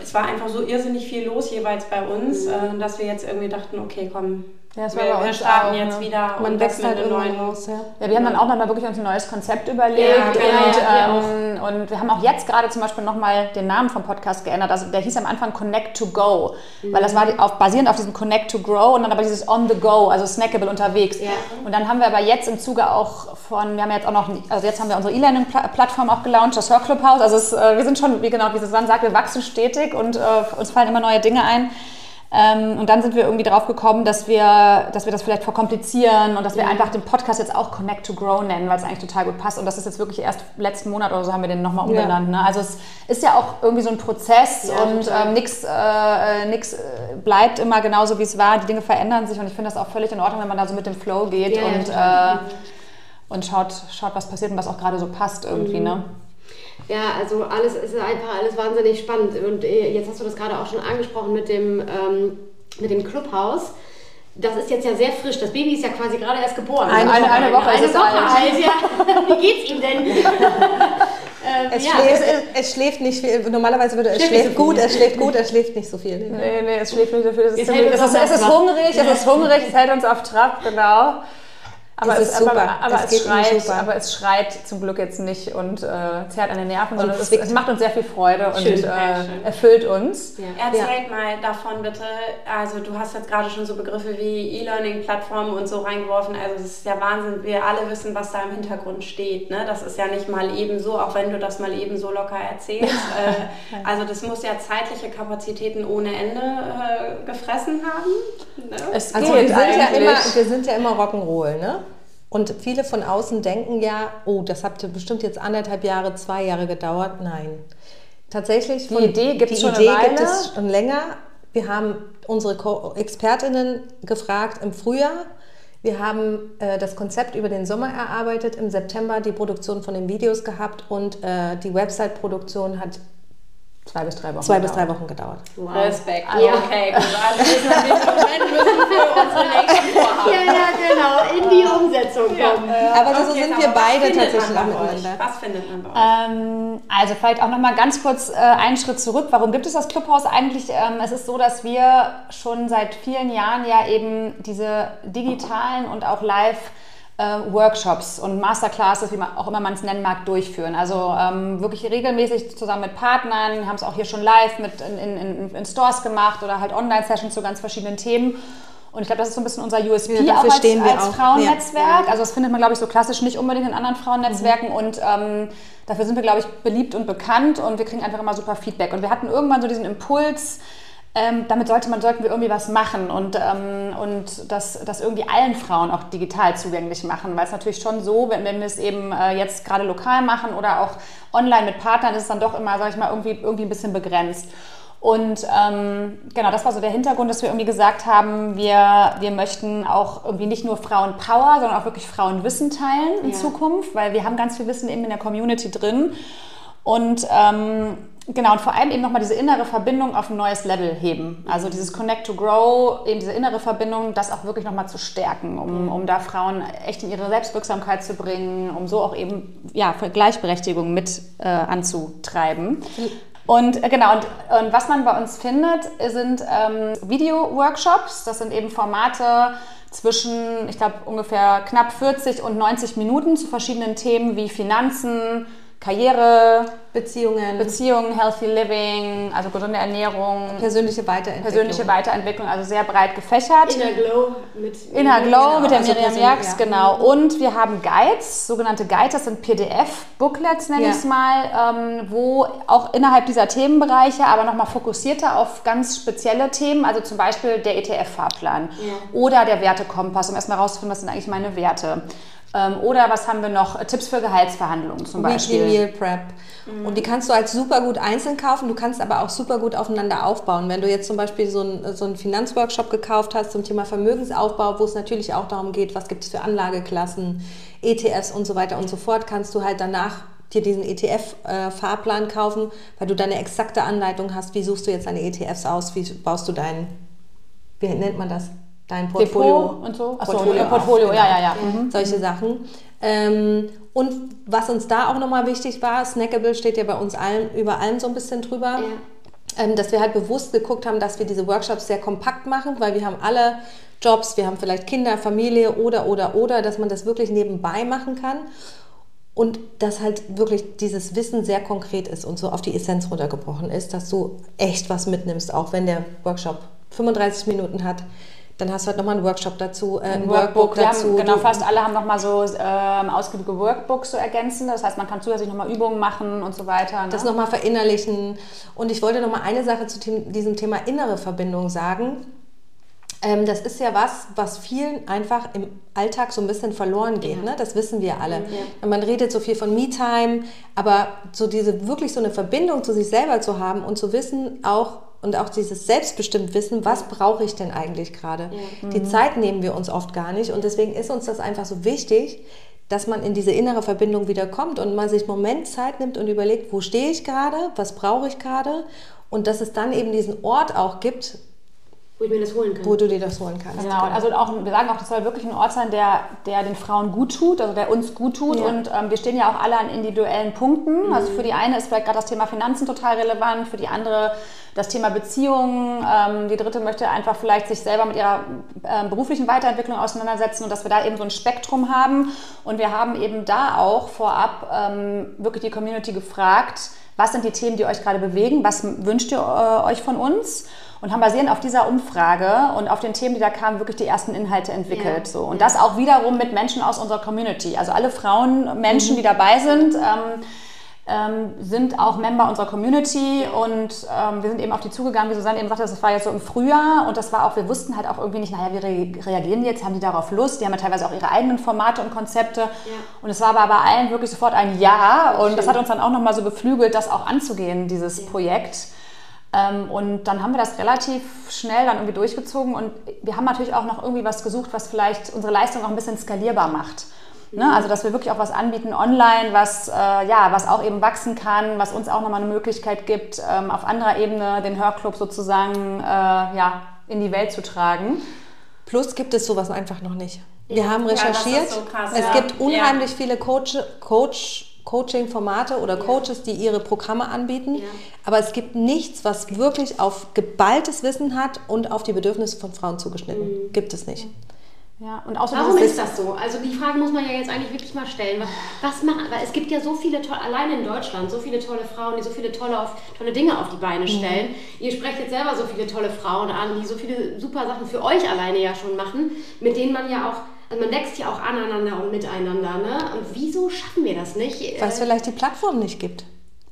Speaker 3: Es war einfach so irrsinnig viel los jeweils bei uns, mhm. äh, dass wir jetzt irgendwie dachten, okay, komm, ja, das wir, wir starten auch, jetzt ne? wieder
Speaker 4: Man wächst halt irgendwann raus.
Speaker 2: Ja. ja, wir haben dann auch nochmal wirklich uns ein neues Konzept überlegt ja, genau, und, ähm, und wir haben auch jetzt gerade zum Beispiel nochmal den Namen vom Podcast geändert. Also der hieß am Anfang Connect to Go, mhm. weil das war auf, basierend auf diesem Connect to Grow und dann aber dieses On the Go, also snackable unterwegs. Und dann haben wir aber jetzt im Zuge auch von, wir haben jetzt auch noch, also jetzt haben wir unsere E-Learning-Plattform auch gelauncht, das Hör Club House. Also es, äh, wir sind schon, wie genau wie Susanne sagt, wir wachsen stetig und äh, uns fallen immer neue Dinge ein. Ähm, und dann sind wir irgendwie drauf gekommen, dass wir, dass wir das vielleicht verkomplizieren und dass wir ja. einfach den Podcast jetzt auch Connect to Grow nennen, weil es eigentlich total gut passt. Und das ist jetzt wirklich erst letzten Monat oder so haben wir den nochmal umbenannt. Ja. Ne? Also es ist ja auch irgendwie so ein Prozess ja, und ähm, nichts äh, äh, äh, bleibt immer genauso, wie es war. Die Dinge verändern sich und ich finde das auch völlig in Ordnung, wenn man da so mit dem Flow geht und, äh, und schaut, schaut, was passiert und was auch gerade so passt irgendwie. Mhm. Ne?
Speaker 1: Ja, also alles ist einfach alles wahnsinnig spannend. Und äh, jetzt hast du das gerade auch schon angesprochen mit dem, ähm, mit dem Clubhaus. Das ist jetzt ja sehr frisch. Das Baby ist ja quasi gerade erst geboren.
Speaker 2: Eine, eine, eine Woche,
Speaker 1: eine Woche alt. Ja. Wie geht's ihm denn?
Speaker 4: Ähm, es, ja, schläft, es, es, schläft, nicht viel. Normalerweise würde es schläft, schläft so gut, es schläft gut, es schläft nicht so viel.
Speaker 2: Nee, nee, es schläft nicht so viel. Es ist, es ist hungrig, es ist hungrig, es hält uns auf Trab, genau. Aber es, es super. aber, aber es, es schreit, aber es schreit zum Glück jetzt nicht und äh, zerrt an den Nerven, sondern es, es, macht uns sehr viel Freude und schön, äh, erfüllt uns.
Speaker 3: Ja. Erzählt ja. mal davon bitte. Also du hast jetzt gerade schon so Begriffe wie E-Learning-Plattformen und so reingeworfen. Also es ist ja Wahnsinn. Wir alle wissen, was da im Hintergrund steht. Ne? Das ist ja nicht mal eben so, auch wenn du das mal eben so locker erzählst. äh, also das muss ja zeitliche Kapazitäten ohne Ende äh, gefressen haben.
Speaker 4: Ne? Es also geht wir sind, ja immer, wir sind ja immer Rock'n'Roll, ne? Und viele von außen denken ja, oh, das hat bestimmt jetzt anderthalb Jahre, zwei Jahre gedauert. Nein. Tatsächlich,
Speaker 2: die Idee gibt es schon,
Speaker 4: gibt es schon länger. Wir haben unsere Expertinnen gefragt im Frühjahr. Wir haben äh, das Konzept über den Sommer erarbeitet, im September die Produktion von den Videos gehabt und äh, die Website-Produktion hat Zwei bis drei Wochen.
Speaker 2: Zwei bis drei Wochen gedauert.
Speaker 3: Wow. Respekt. Also, okay, gut. Also müssen wir für unsere nächsten Vorhaben. Ja, ja, genau. In die Umsetzung kommen. Ja.
Speaker 4: Aber so okay, sind wir beide tatsächlich miteinander.
Speaker 3: Was findet man bei euch? Ähm,
Speaker 2: also vielleicht auch noch mal ganz kurz äh, einen Schritt zurück. Warum gibt es das Clubhaus eigentlich? Ähm, es ist so, dass wir schon seit vielen Jahren ja eben diese digitalen und auch live Workshops und Masterclasses, wie man auch immer man es nennen mag, durchführen. Also ähm, wirklich regelmäßig zusammen mit Partnern, haben es auch hier schon live mit in, in, in Stores gemacht oder halt Online-Sessions zu ganz verschiedenen Themen. Und ich glaube, das ist so ein bisschen unser USP ja, auch als, als Frauennetzwerk. Ja. Also das findet man, glaube ich, so klassisch nicht unbedingt in anderen Frauennetzwerken. Mhm. Und ähm, dafür sind wir, glaube ich, beliebt und bekannt und wir kriegen einfach immer super Feedback. Und wir hatten irgendwann so diesen Impuls, ähm, damit sollte man, sollten wir irgendwie was machen und, ähm, und das, das irgendwie allen Frauen auch digital zugänglich machen. Weil es natürlich schon so, wenn, wenn wir es eben äh, jetzt gerade lokal machen oder auch online mit Partnern, ist es dann doch immer, sag ich mal, irgendwie, irgendwie ein bisschen begrenzt. Und ähm, genau, das war so der Hintergrund, dass wir irgendwie gesagt haben, wir, wir möchten auch irgendwie nicht nur Frauenpower, sondern auch wirklich Frauenwissen teilen in ja. Zukunft, weil wir haben ganz viel Wissen eben in der Community drin. Und ähm, Genau, und vor allem eben nochmal diese innere Verbindung auf ein neues Level heben. Also dieses Connect to Grow, eben diese innere Verbindung, das auch wirklich nochmal zu stärken, um, um da Frauen echt in ihre Selbstwirksamkeit zu bringen, um so auch eben ja, Gleichberechtigung mit äh, anzutreiben. Und äh, genau, und, und, was man bei uns findet, sind ähm, Video-Workshops. Das sind eben Formate zwischen, ich glaube, ungefähr knapp 40 und 90 Minuten zu verschiedenen Themen wie Finanzen, Karriere,
Speaker 4: Beziehungen,
Speaker 2: Beziehungen, Healthy Living, also gesunde Ernährung,
Speaker 4: persönliche Weiterentwicklung,
Speaker 2: persönliche Weiterentwicklung, also sehr breit gefächert.
Speaker 3: Inner Glow mit
Speaker 2: Inner Glow genau, mit der also Miriam Jax, ja. genau. Und wir haben Guides, sogenannte Guides, das sind PDF-Booklets nenne ja. ich es mal, ähm, wo auch innerhalb dieser Themenbereiche, aber nochmal fokussierter auf ganz spezielle Themen, also zum Beispiel der ETF-Fahrplan ja. oder der Wertekompass, um erstmal rauszufinden, was sind eigentlich meine Werte. Ähm, oder was haben wir noch? Tipps für Gehaltsverhandlungen zum Beispiel.
Speaker 4: Weekly Meal Prep. Mhm. Und die kannst du als super gut einzeln kaufen. Du kannst aber auch super gut aufeinander aufbauen. Wenn du jetzt zum Beispiel so einen, so einen Finanzworkshop gekauft hast zum Thema Vermögensaufbau, wo es natürlich auch darum geht, was gibt es für Anlageklassen, ETFs und so weiter und so fort, kannst du halt danach dir diesen ETF-Fahrplan äh, kaufen, weil du dann eine exakte Anleitung hast, wie suchst du jetzt deine ETFs aus, wie baust du deinen, wie nennt man das? Dein Portfolio
Speaker 2: Depot und so.
Speaker 4: Achso, Portfolio, Portfolio
Speaker 2: genau. ja, ja, ja.
Speaker 4: Mhm. Solche Sachen. Ähm, und was uns da auch nochmal wichtig war, Snackable steht ja bei uns allen, über allem so ein bisschen drüber. Ja. Ähm, dass wir halt bewusst geguckt haben, dass wir diese Workshops sehr kompakt machen, weil wir haben alle Jobs, wir haben vielleicht Kinder, Familie oder, oder, oder, dass man das wirklich nebenbei machen kann und dass halt wirklich dieses Wissen sehr konkret ist und so auf die Essenz runtergebrochen ist, dass du echt was mitnimmst, auch wenn der Workshop 35 Minuten hat dann hast du halt nochmal einen Workshop dazu, äh, ein, Workbook, Workbook dazu.
Speaker 2: Haben, genau, fast alle haben nochmal so ähm, ausgiebige Workbooks so ergänzen. Das heißt, man kann zusätzlich nochmal Übungen machen und so weiter.
Speaker 4: Ne? Das nochmal verinnerlichen. Und ich wollte nochmal eine Sache zu diesem Thema innere Verbindung sagen. Ähm, das ist ja was, was vielen einfach im Alltag so ein bisschen verloren geht. Ja. Ne? Das wissen wir alle. Ja. Man redet so viel von Me-Time, aber so diese wirklich so eine Verbindung zu sich selber zu haben und zu wissen, auch und auch dieses selbstbestimmt Wissen, was brauche ich denn eigentlich gerade? Ja. Die mhm. Zeit nehmen wir uns oft gar nicht und deswegen ist uns das einfach so wichtig, dass man in diese innere Verbindung wieder kommt und man sich einen Moment Zeit nimmt und überlegt, wo stehe ich gerade, was brauche ich gerade und dass es dann eben diesen Ort auch gibt,
Speaker 1: wo ich mir das holen kann.
Speaker 4: Wo du dir das holen kannst.
Speaker 2: Genau, also auch, wir sagen auch, das soll wirklich ein Ort sein, der, der den Frauen gut tut, also der uns gut tut. Ja. Und ähm, wir stehen ja auch alle an individuellen Punkten. Mhm. Also für die eine ist vielleicht gerade das Thema Finanzen total relevant, für die andere das Thema Beziehungen. Ähm, die dritte möchte einfach vielleicht sich selber mit ihrer äh, beruflichen Weiterentwicklung auseinandersetzen und dass wir da eben so ein Spektrum haben. Und wir haben eben da auch vorab ähm, wirklich die Community gefragt, was sind die Themen, die euch gerade bewegen, was wünscht ihr äh, euch von uns? Und haben basierend auf dieser Umfrage und auf den Themen, die da kamen, wirklich die ersten Inhalte entwickelt. Ja. So. Und das auch wiederum mit Menschen aus unserer Community. Also alle Frauen, Menschen, mhm. die dabei sind, ähm, ähm, sind auch Member unserer Community und ähm, wir sind eben auf die zugegangen, wie Susanne eben sagte, das war jetzt so im Frühjahr und das war auch, wir wussten halt auch irgendwie nicht, naja, wie re reagieren die jetzt, haben die darauf Lust, die haben ja teilweise auch ihre eigenen Formate und Konzepte ja. und es war aber bei allen wirklich sofort ein Ja und Schön. das hat uns dann auch nochmal so beflügelt, das auch anzugehen, dieses ja. Projekt. Ähm, und dann haben wir das relativ schnell dann irgendwie durchgezogen und wir haben natürlich auch noch irgendwie was gesucht, was vielleicht unsere Leistung auch ein bisschen skalierbar macht. Ne? Also dass wir wirklich auch was anbieten online, was, äh, ja, was auch eben wachsen kann, was uns auch nochmal eine Möglichkeit gibt, ähm, auf anderer Ebene den Hörclub sozusagen äh, ja, in die Welt zu tragen.
Speaker 4: Plus gibt es sowas einfach noch nicht. Wir haben recherchiert. Ja, so krass, es ja. gibt unheimlich viele Coach, Coach Coaching-Formate oder Coaches, die ihre Programme anbieten. Ja. Aber es gibt nichts, was wirklich auf geballtes Wissen hat und auf die Bedürfnisse von Frauen zugeschnitten. Mhm. Gibt es nicht.
Speaker 1: Ja, und Warum ist das so? Also die Frage muss man ja jetzt eigentlich wirklich mal stellen. Was, was macht, weil es gibt ja so viele tolle, alleine in Deutschland, so viele tolle Frauen, die so viele tolle, auf, tolle Dinge auf die Beine mhm. stellen. Mhm. Ihr sprecht jetzt selber so viele tolle Frauen an, die so viele super Sachen für euch alleine ja schon machen, mit denen man ja auch also man wächst ja auch aneinander und miteinander. Ne? Und wieso schaffen wir das nicht?
Speaker 4: Weil es vielleicht die Plattform nicht gibt.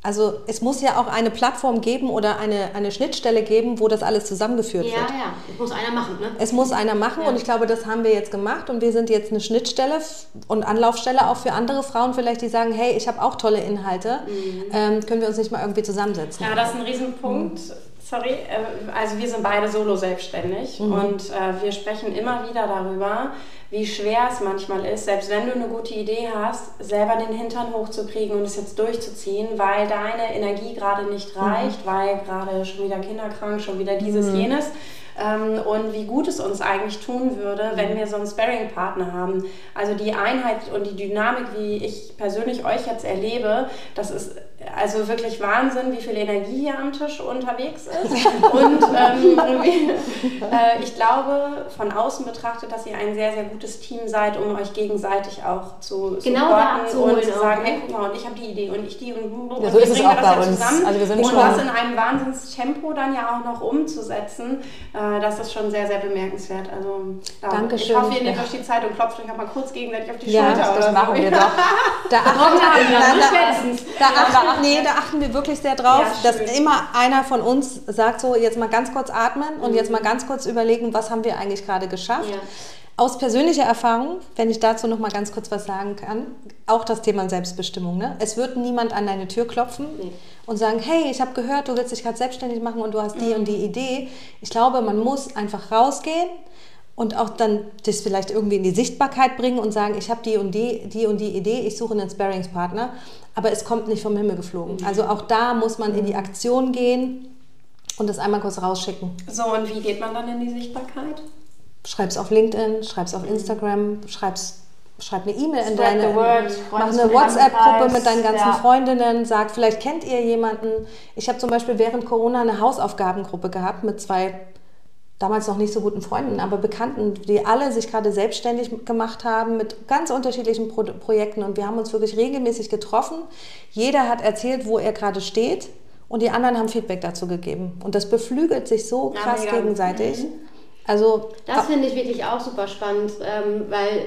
Speaker 4: Also es muss ja auch eine Plattform geben oder eine, eine Schnittstelle geben, wo das alles zusammengeführt
Speaker 1: ja,
Speaker 4: wird.
Speaker 1: Ja, ja, es muss einer machen. Ne?
Speaker 4: Es muss einer machen ja. und ich glaube, das haben wir jetzt gemacht und wir sind jetzt eine Schnittstelle und Anlaufstelle auch für andere Frauen vielleicht, die sagen, hey, ich habe auch tolle Inhalte, mhm. ähm, können wir uns nicht mal irgendwie zusammensetzen.
Speaker 3: Ja, das ist ein Riesenpunkt. Mhm. Sorry, äh, also wir sind beide solo selbstständig mhm. und äh, wir sprechen immer wieder darüber, wie schwer es manchmal ist, selbst wenn du eine gute Idee hast, selber den Hintern hochzukriegen und es jetzt durchzuziehen, weil deine Energie gerade nicht mhm. reicht, mhm. weil gerade schon wieder kinderkrank, schon wieder dieses, mhm. jenes. Ähm, und wie gut es uns eigentlich tun würde, wenn wir so einen Sparring-Partner haben. Also die Einheit und die Dynamik, wie ich persönlich euch jetzt erlebe, das ist also wirklich Wahnsinn, wie viel Energie hier am Tisch unterwegs ist. Und ähm, äh, ich glaube, von außen betrachtet, dass ihr ein sehr, sehr gutes Team seid, um euch gegenseitig auch zu
Speaker 1: genau
Speaker 3: und zu sagen, hey, guck mal, und ich habe die Idee und ich die und,
Speaker 2: und ja, so ist es auch bei uns.
Speaker 3: Zusammen. Also wir sind und schon das in einem Wahnsinnstempo dann ja auch noch umzusetzen, äh, das ist schon sehr, sehr bemerkenswert. Also
Speaker 4: ja, Dankeschön.
Speaker 3: ich hoffe, ihr nehmt ja. euch die Zeit und klopft euch auch mal kurz gegenseitig auf die ja, Schulter.
Speaker 2: Das, das machen wir doch.
Speaker 4: da achten, da, da, da, da, nee, da achten wir wirklich sehr drauf, ja, dass immer einer von uns sagt so, jetzt mal ganz kurz atmen und jetzt mal mhm. ganz kurz überlegen, was haben wir eigentlich gerade geschafft. Ja. Aus persönlicher Erfahrung, wenn ich dazu noch mal ganz kurz was sagen kann, auch das Thema Selbstbestimmung. Ne? Es wird niemand an deine Tür klopfen nee. und sagen, hey, ich habe gehört, du willst dich gerade selbstständig machen und du hast die mhm. und die Idee. Ich glaube, man muss einfach rausgehen und auch dann das vielleicht irgendwie in die Sichtbarkeit bringen und sagen, ich habe die und die, die und die Idee, ich suche einen Sparringspartner, aber es kommt nicht vom Himmel geflogen. Mhm. Also auch da muss man in die Aktion gehen und das einmal kurz rausschicken.
Speaker 3: So, und wie geht man dann in die Sichtbarkeit?
Speaker 4: Schreib's auf LinkedIn, schreib's auf Instagram, schreib's schreib eine E-Mail in deine, word, mach eine WhatsApp-Gruppe mit deinen ganzen ja. Freundinnen, sag, vielleicht kennt ihr jemanden. Ich habe zum Beispiel während Corona eine Hausaufgabengruppe gehabt mit zwei damals noch nicht so guten Freunden, aber Bekannten, die alle sich gerade selbstständig gemacht haben mit ganz unterschiedlichen Pro Projekten und wir haben uns wirklich regelmäßig getroffen. Jeder hat erzählt, wo er gerade steht und die anderen haben Feedback dazu gegeben und das beflügelt sich so krass ja, gegenseitig. Mhm. Also
Speaker 1: das finde ich wirklich auch super spannend, ähm, weil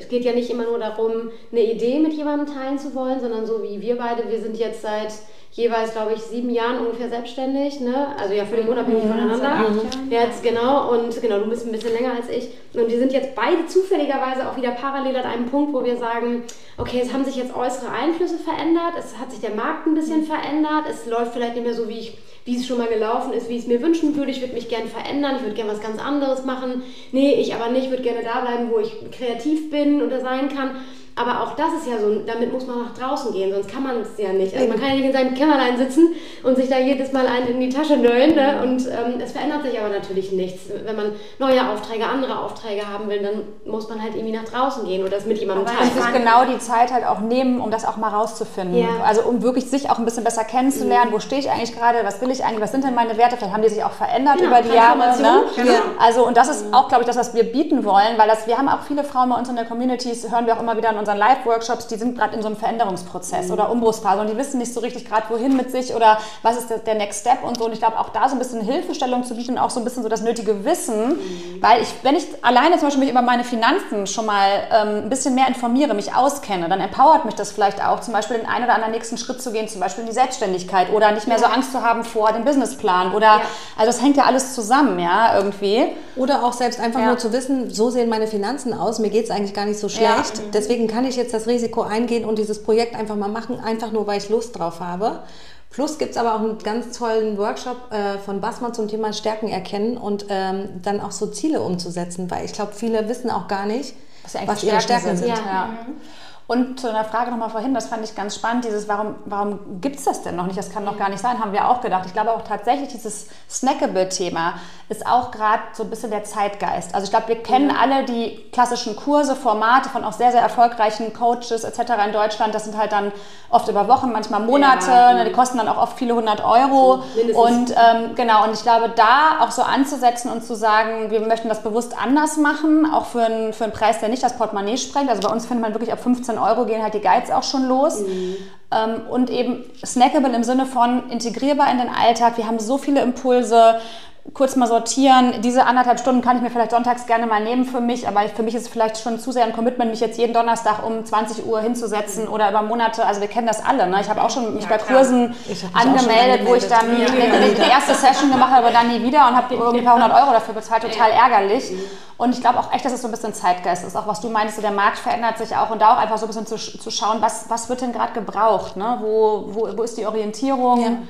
Speaker 1: es geht ja nicht immer nur darum, eine Idee mit jemandem teilen zu wollen, sondern so wie wir beide, wir sind jetzt seit jeweils, glaube ich, sieben Jahren ungefähr selbstständig, ne? also ja völlig unabhängig mhm, voneinander. Jetzt genau und genau, du bist ein bisschen länger als ich und wir sind jetzt beide zufälligerweise auch wieder parallel an einem Punkt, wo wir sagen, okay, es haben sich jetzt äußere Einflüsse verändert, es hat sich der Markt ein bisschen mhm. verändert, es läuft vielleicht nicht mehr so, wie ich wie es schon mal gelaufen ist, wie ich es mir wünschen würde. Ich würde mich gerne verändern, ich würde gerne was ganz anderes machen. Nee, ich aber nicht, würde gerne da bleiben, wo ich kreativ bin oder sein kann. Aber auch das ist ja so, damit muss man nach draußen gehen, sonst kann man es ja nicht. Also man kann ja nicht in seinem Kämmerlein sitzen und sich da jedes Mal einen in die Tasche nöllen. Ne? Und ähm, es verändert sich aber natürlich nichts. Wenn man neue Aufträge, andere Aufträge haben will, dann muss man halt irgendwie nach draußen gehen oder das mit jemandem
Speaker 2: teilen. sich genau die Zeit halt auch nehmen, um das auch mal rauszufinden. Ja. Also um wirklich sich auch ein bisschen besser kennenzulernen. Mhm. Wo stehe ich eigentlich gerade? Was will ich eigentlich? Was sind denn meine Werte? Vielleicht haben die sich auch verändert genau, über die Jahre. Ne? Genau. Also und das ist auch, glaube ich, das, was wir bieten wollen, weil das, wir haben auch viele Frauen bei uns in der Community, hören wir auch immer wieder in unseren Live-Workshops, die sind gerade in so einem Veränderungsprozess mhm. oder Umbruchsphase und die wissen nicht so richtig gerade, wohin mit sich oder was ist der, Next Step und so. Und ich glaube, auch da so ein bisschen Hilfestellung zu bieten, auch so ein bisschen so das nötige Wissen, mhm. weil ich, wenn ich alleine zum Beispiel mich über meine Finanzen schon mal ähm, ein bisschen mehr informiere, mich auskenne, dann empowert mich das vielleicht auch, zum Beispiel den einen oder anderen nächsten Schritt zu gehen, zum Beispiel in die Selbstständigkeit oder nicht mehr so Angst zu haben vor dem Businessplan oder, ja. also es hängt ja alles zusammen, ja, irgendwie.
Speaker 4: Oder auch selbst einfach ja. nur zu wissen, so sehen meine Finanzen aus, mir geht es eigentlich gar nicht so schlecht, ja. deswegen kann ich jetzt das Risiko eingehen und dieses Projekt einfach mal machen, einfach nur, weil ich Lust drauf habe. Plus gibt es aber auch einen ganz tollen Workshop äh, von Bassmann zum Thema Stärken erkennen und ähm, dann auch so Ziele umzusetzen, weil ich glaube, viele wissen auch gar nicht, was, was ihre Stärken sind. sind. Ja.
Speaker 2: Mhm. Und zu einer Frage nochmal vorhin, das fand ich ganz spannend, dieses, warum, warum gibt es das denn noch nicht? Das kann noch gar nicht sein, haben wir auch gedacht. Ich glaube auch tatsächlich, dieses Snackable-Thema ist auch gerade so ein bisschen der Zeitgeist. Also ich glaube, wir kennen mhm. alle die klassischen Kurse, Formate von auch sehr, sehr erfolgreichen Coaches etc. in Deutschland. Das sind halt dann oft über Wochen, manchmal Monate. Ja, ne, die kosten dann auch oft viele hundert Euro. So, und ähm, genau, und ich glaube, da auch so anzusetzen und zu sagen, wir möchten das bewusst anders machen, auch für einen, für einen Preis, der nicht das Portemonnaie sprengt. Also bei uns findet man wirklich ab 15 Euro gehen halt die Guides auch schon los. Mhm. Ähm, und eben snackable im Sinne von integrierbar in den Alltag. Wir haben so viele Impulse kurz mal sortieren. Diese anderthalb Stunden kann ich mir vielleicht sonntags gerne mal nehmen für mich, aber für mich ist es vielleicht schon zu sehr ein Commitment, mich jetzt jeden Donnerstag um 20 Uhr hinzusetzen oder über Monate. Also wir kennen das alle. Ne? Ich habe auch schon mich ja, bei Kursen angemeldet, wo ich dann ja, die erste Session gemacht habe, aber dann nie wieder und habe irgendwie ein paar hundert Euro dafür bezahlt. Total ärgerlich. Und ich glaube auch echt, dass es so ein bisschen Zeitgeist ist. Auch was du meinst, der Markt verändert sich auch und da auch einfach so ein bisschen zu, zu schauen, was, was wird denn gerade gebraucht? Ne? Wo, wo, wo ist die Orientierung?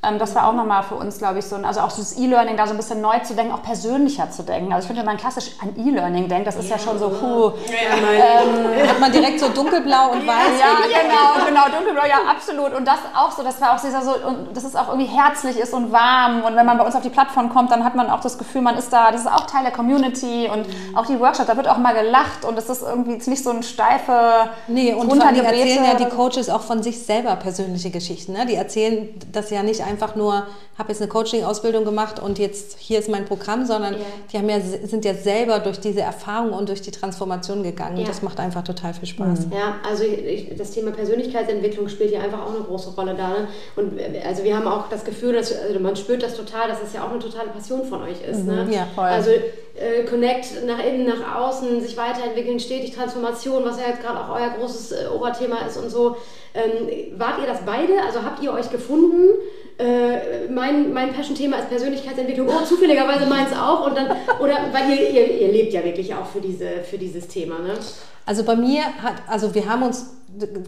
Speaker 2: Ähm, das war auch nochmal für uns, glaube ich, so ein, also auch so das E-Learning da so ein bisschen neu zu denken, auch persönlicher zu denken. Also ich finde, wenn man klassisch an E-Learning denkt, das ist ja, ja schon so, puh. Ja,
Speaker 4: ähm, hat man direkt so dunkelblau und weiß.
Speaker 2: Ja, genau, genau, dunkelblau, ja, absolut. Und das auch so, das war auch dieser so, und das ist auch irgendwie herzlich ist und warm. Und wenn man bei uns auf die Plattform kommt, dann hat man auch das Gefühl, man ist da, das ist auch Teil der Community und mhm. auch die Workshops, da wird auch mal gelacht und es ist irgendwie nicht so ein steife
Speaker 4: Nee, und allem erzählen ja die Coaches auch von sich selber persönliche Geschichten. Ne? Die erzählen das ja nicht einfach nur, habe jetzt eine Coaching-Ausbildung gemacht und jetzt hier ist mein Programm, sondern ja. die haben ja, sind ja selber durch diese Erfahrung und durch die Transformation gegangen. Ja. Und das macht einfach total viel Spaß.
Speaker 1: Mhm. Ja, also ich, das Thema Persönlichkeitsentwicklung spielt ja einfach auch eine große Rolle da. Ne? Und also wir haben auch das Gefühl, dass also man spürt das total, dass es ja auch eine totale Passion von euch ist. Ne? Mhm. Ne? Ja, voll. Also äh, Connect nach innen, nach außen, sich weiterentwickeln, stetig Transformation, was ja jetzt gerade auch euer großes äh, Oberthema ist und so. Ähm, wart ihr das beide? Also habt ihr euch gefunden? Äh, mein, mein Passion-Thema ist Persönlichkeitsentwicklung. Oh, zufälligerweise meins auch. Und dann, oder weil ihr, ihr, ihr lebt ja wirklich auch für, diese, für dieses Thema. Ne?
Speaker 4: Also bei mir hat, also wir haben uns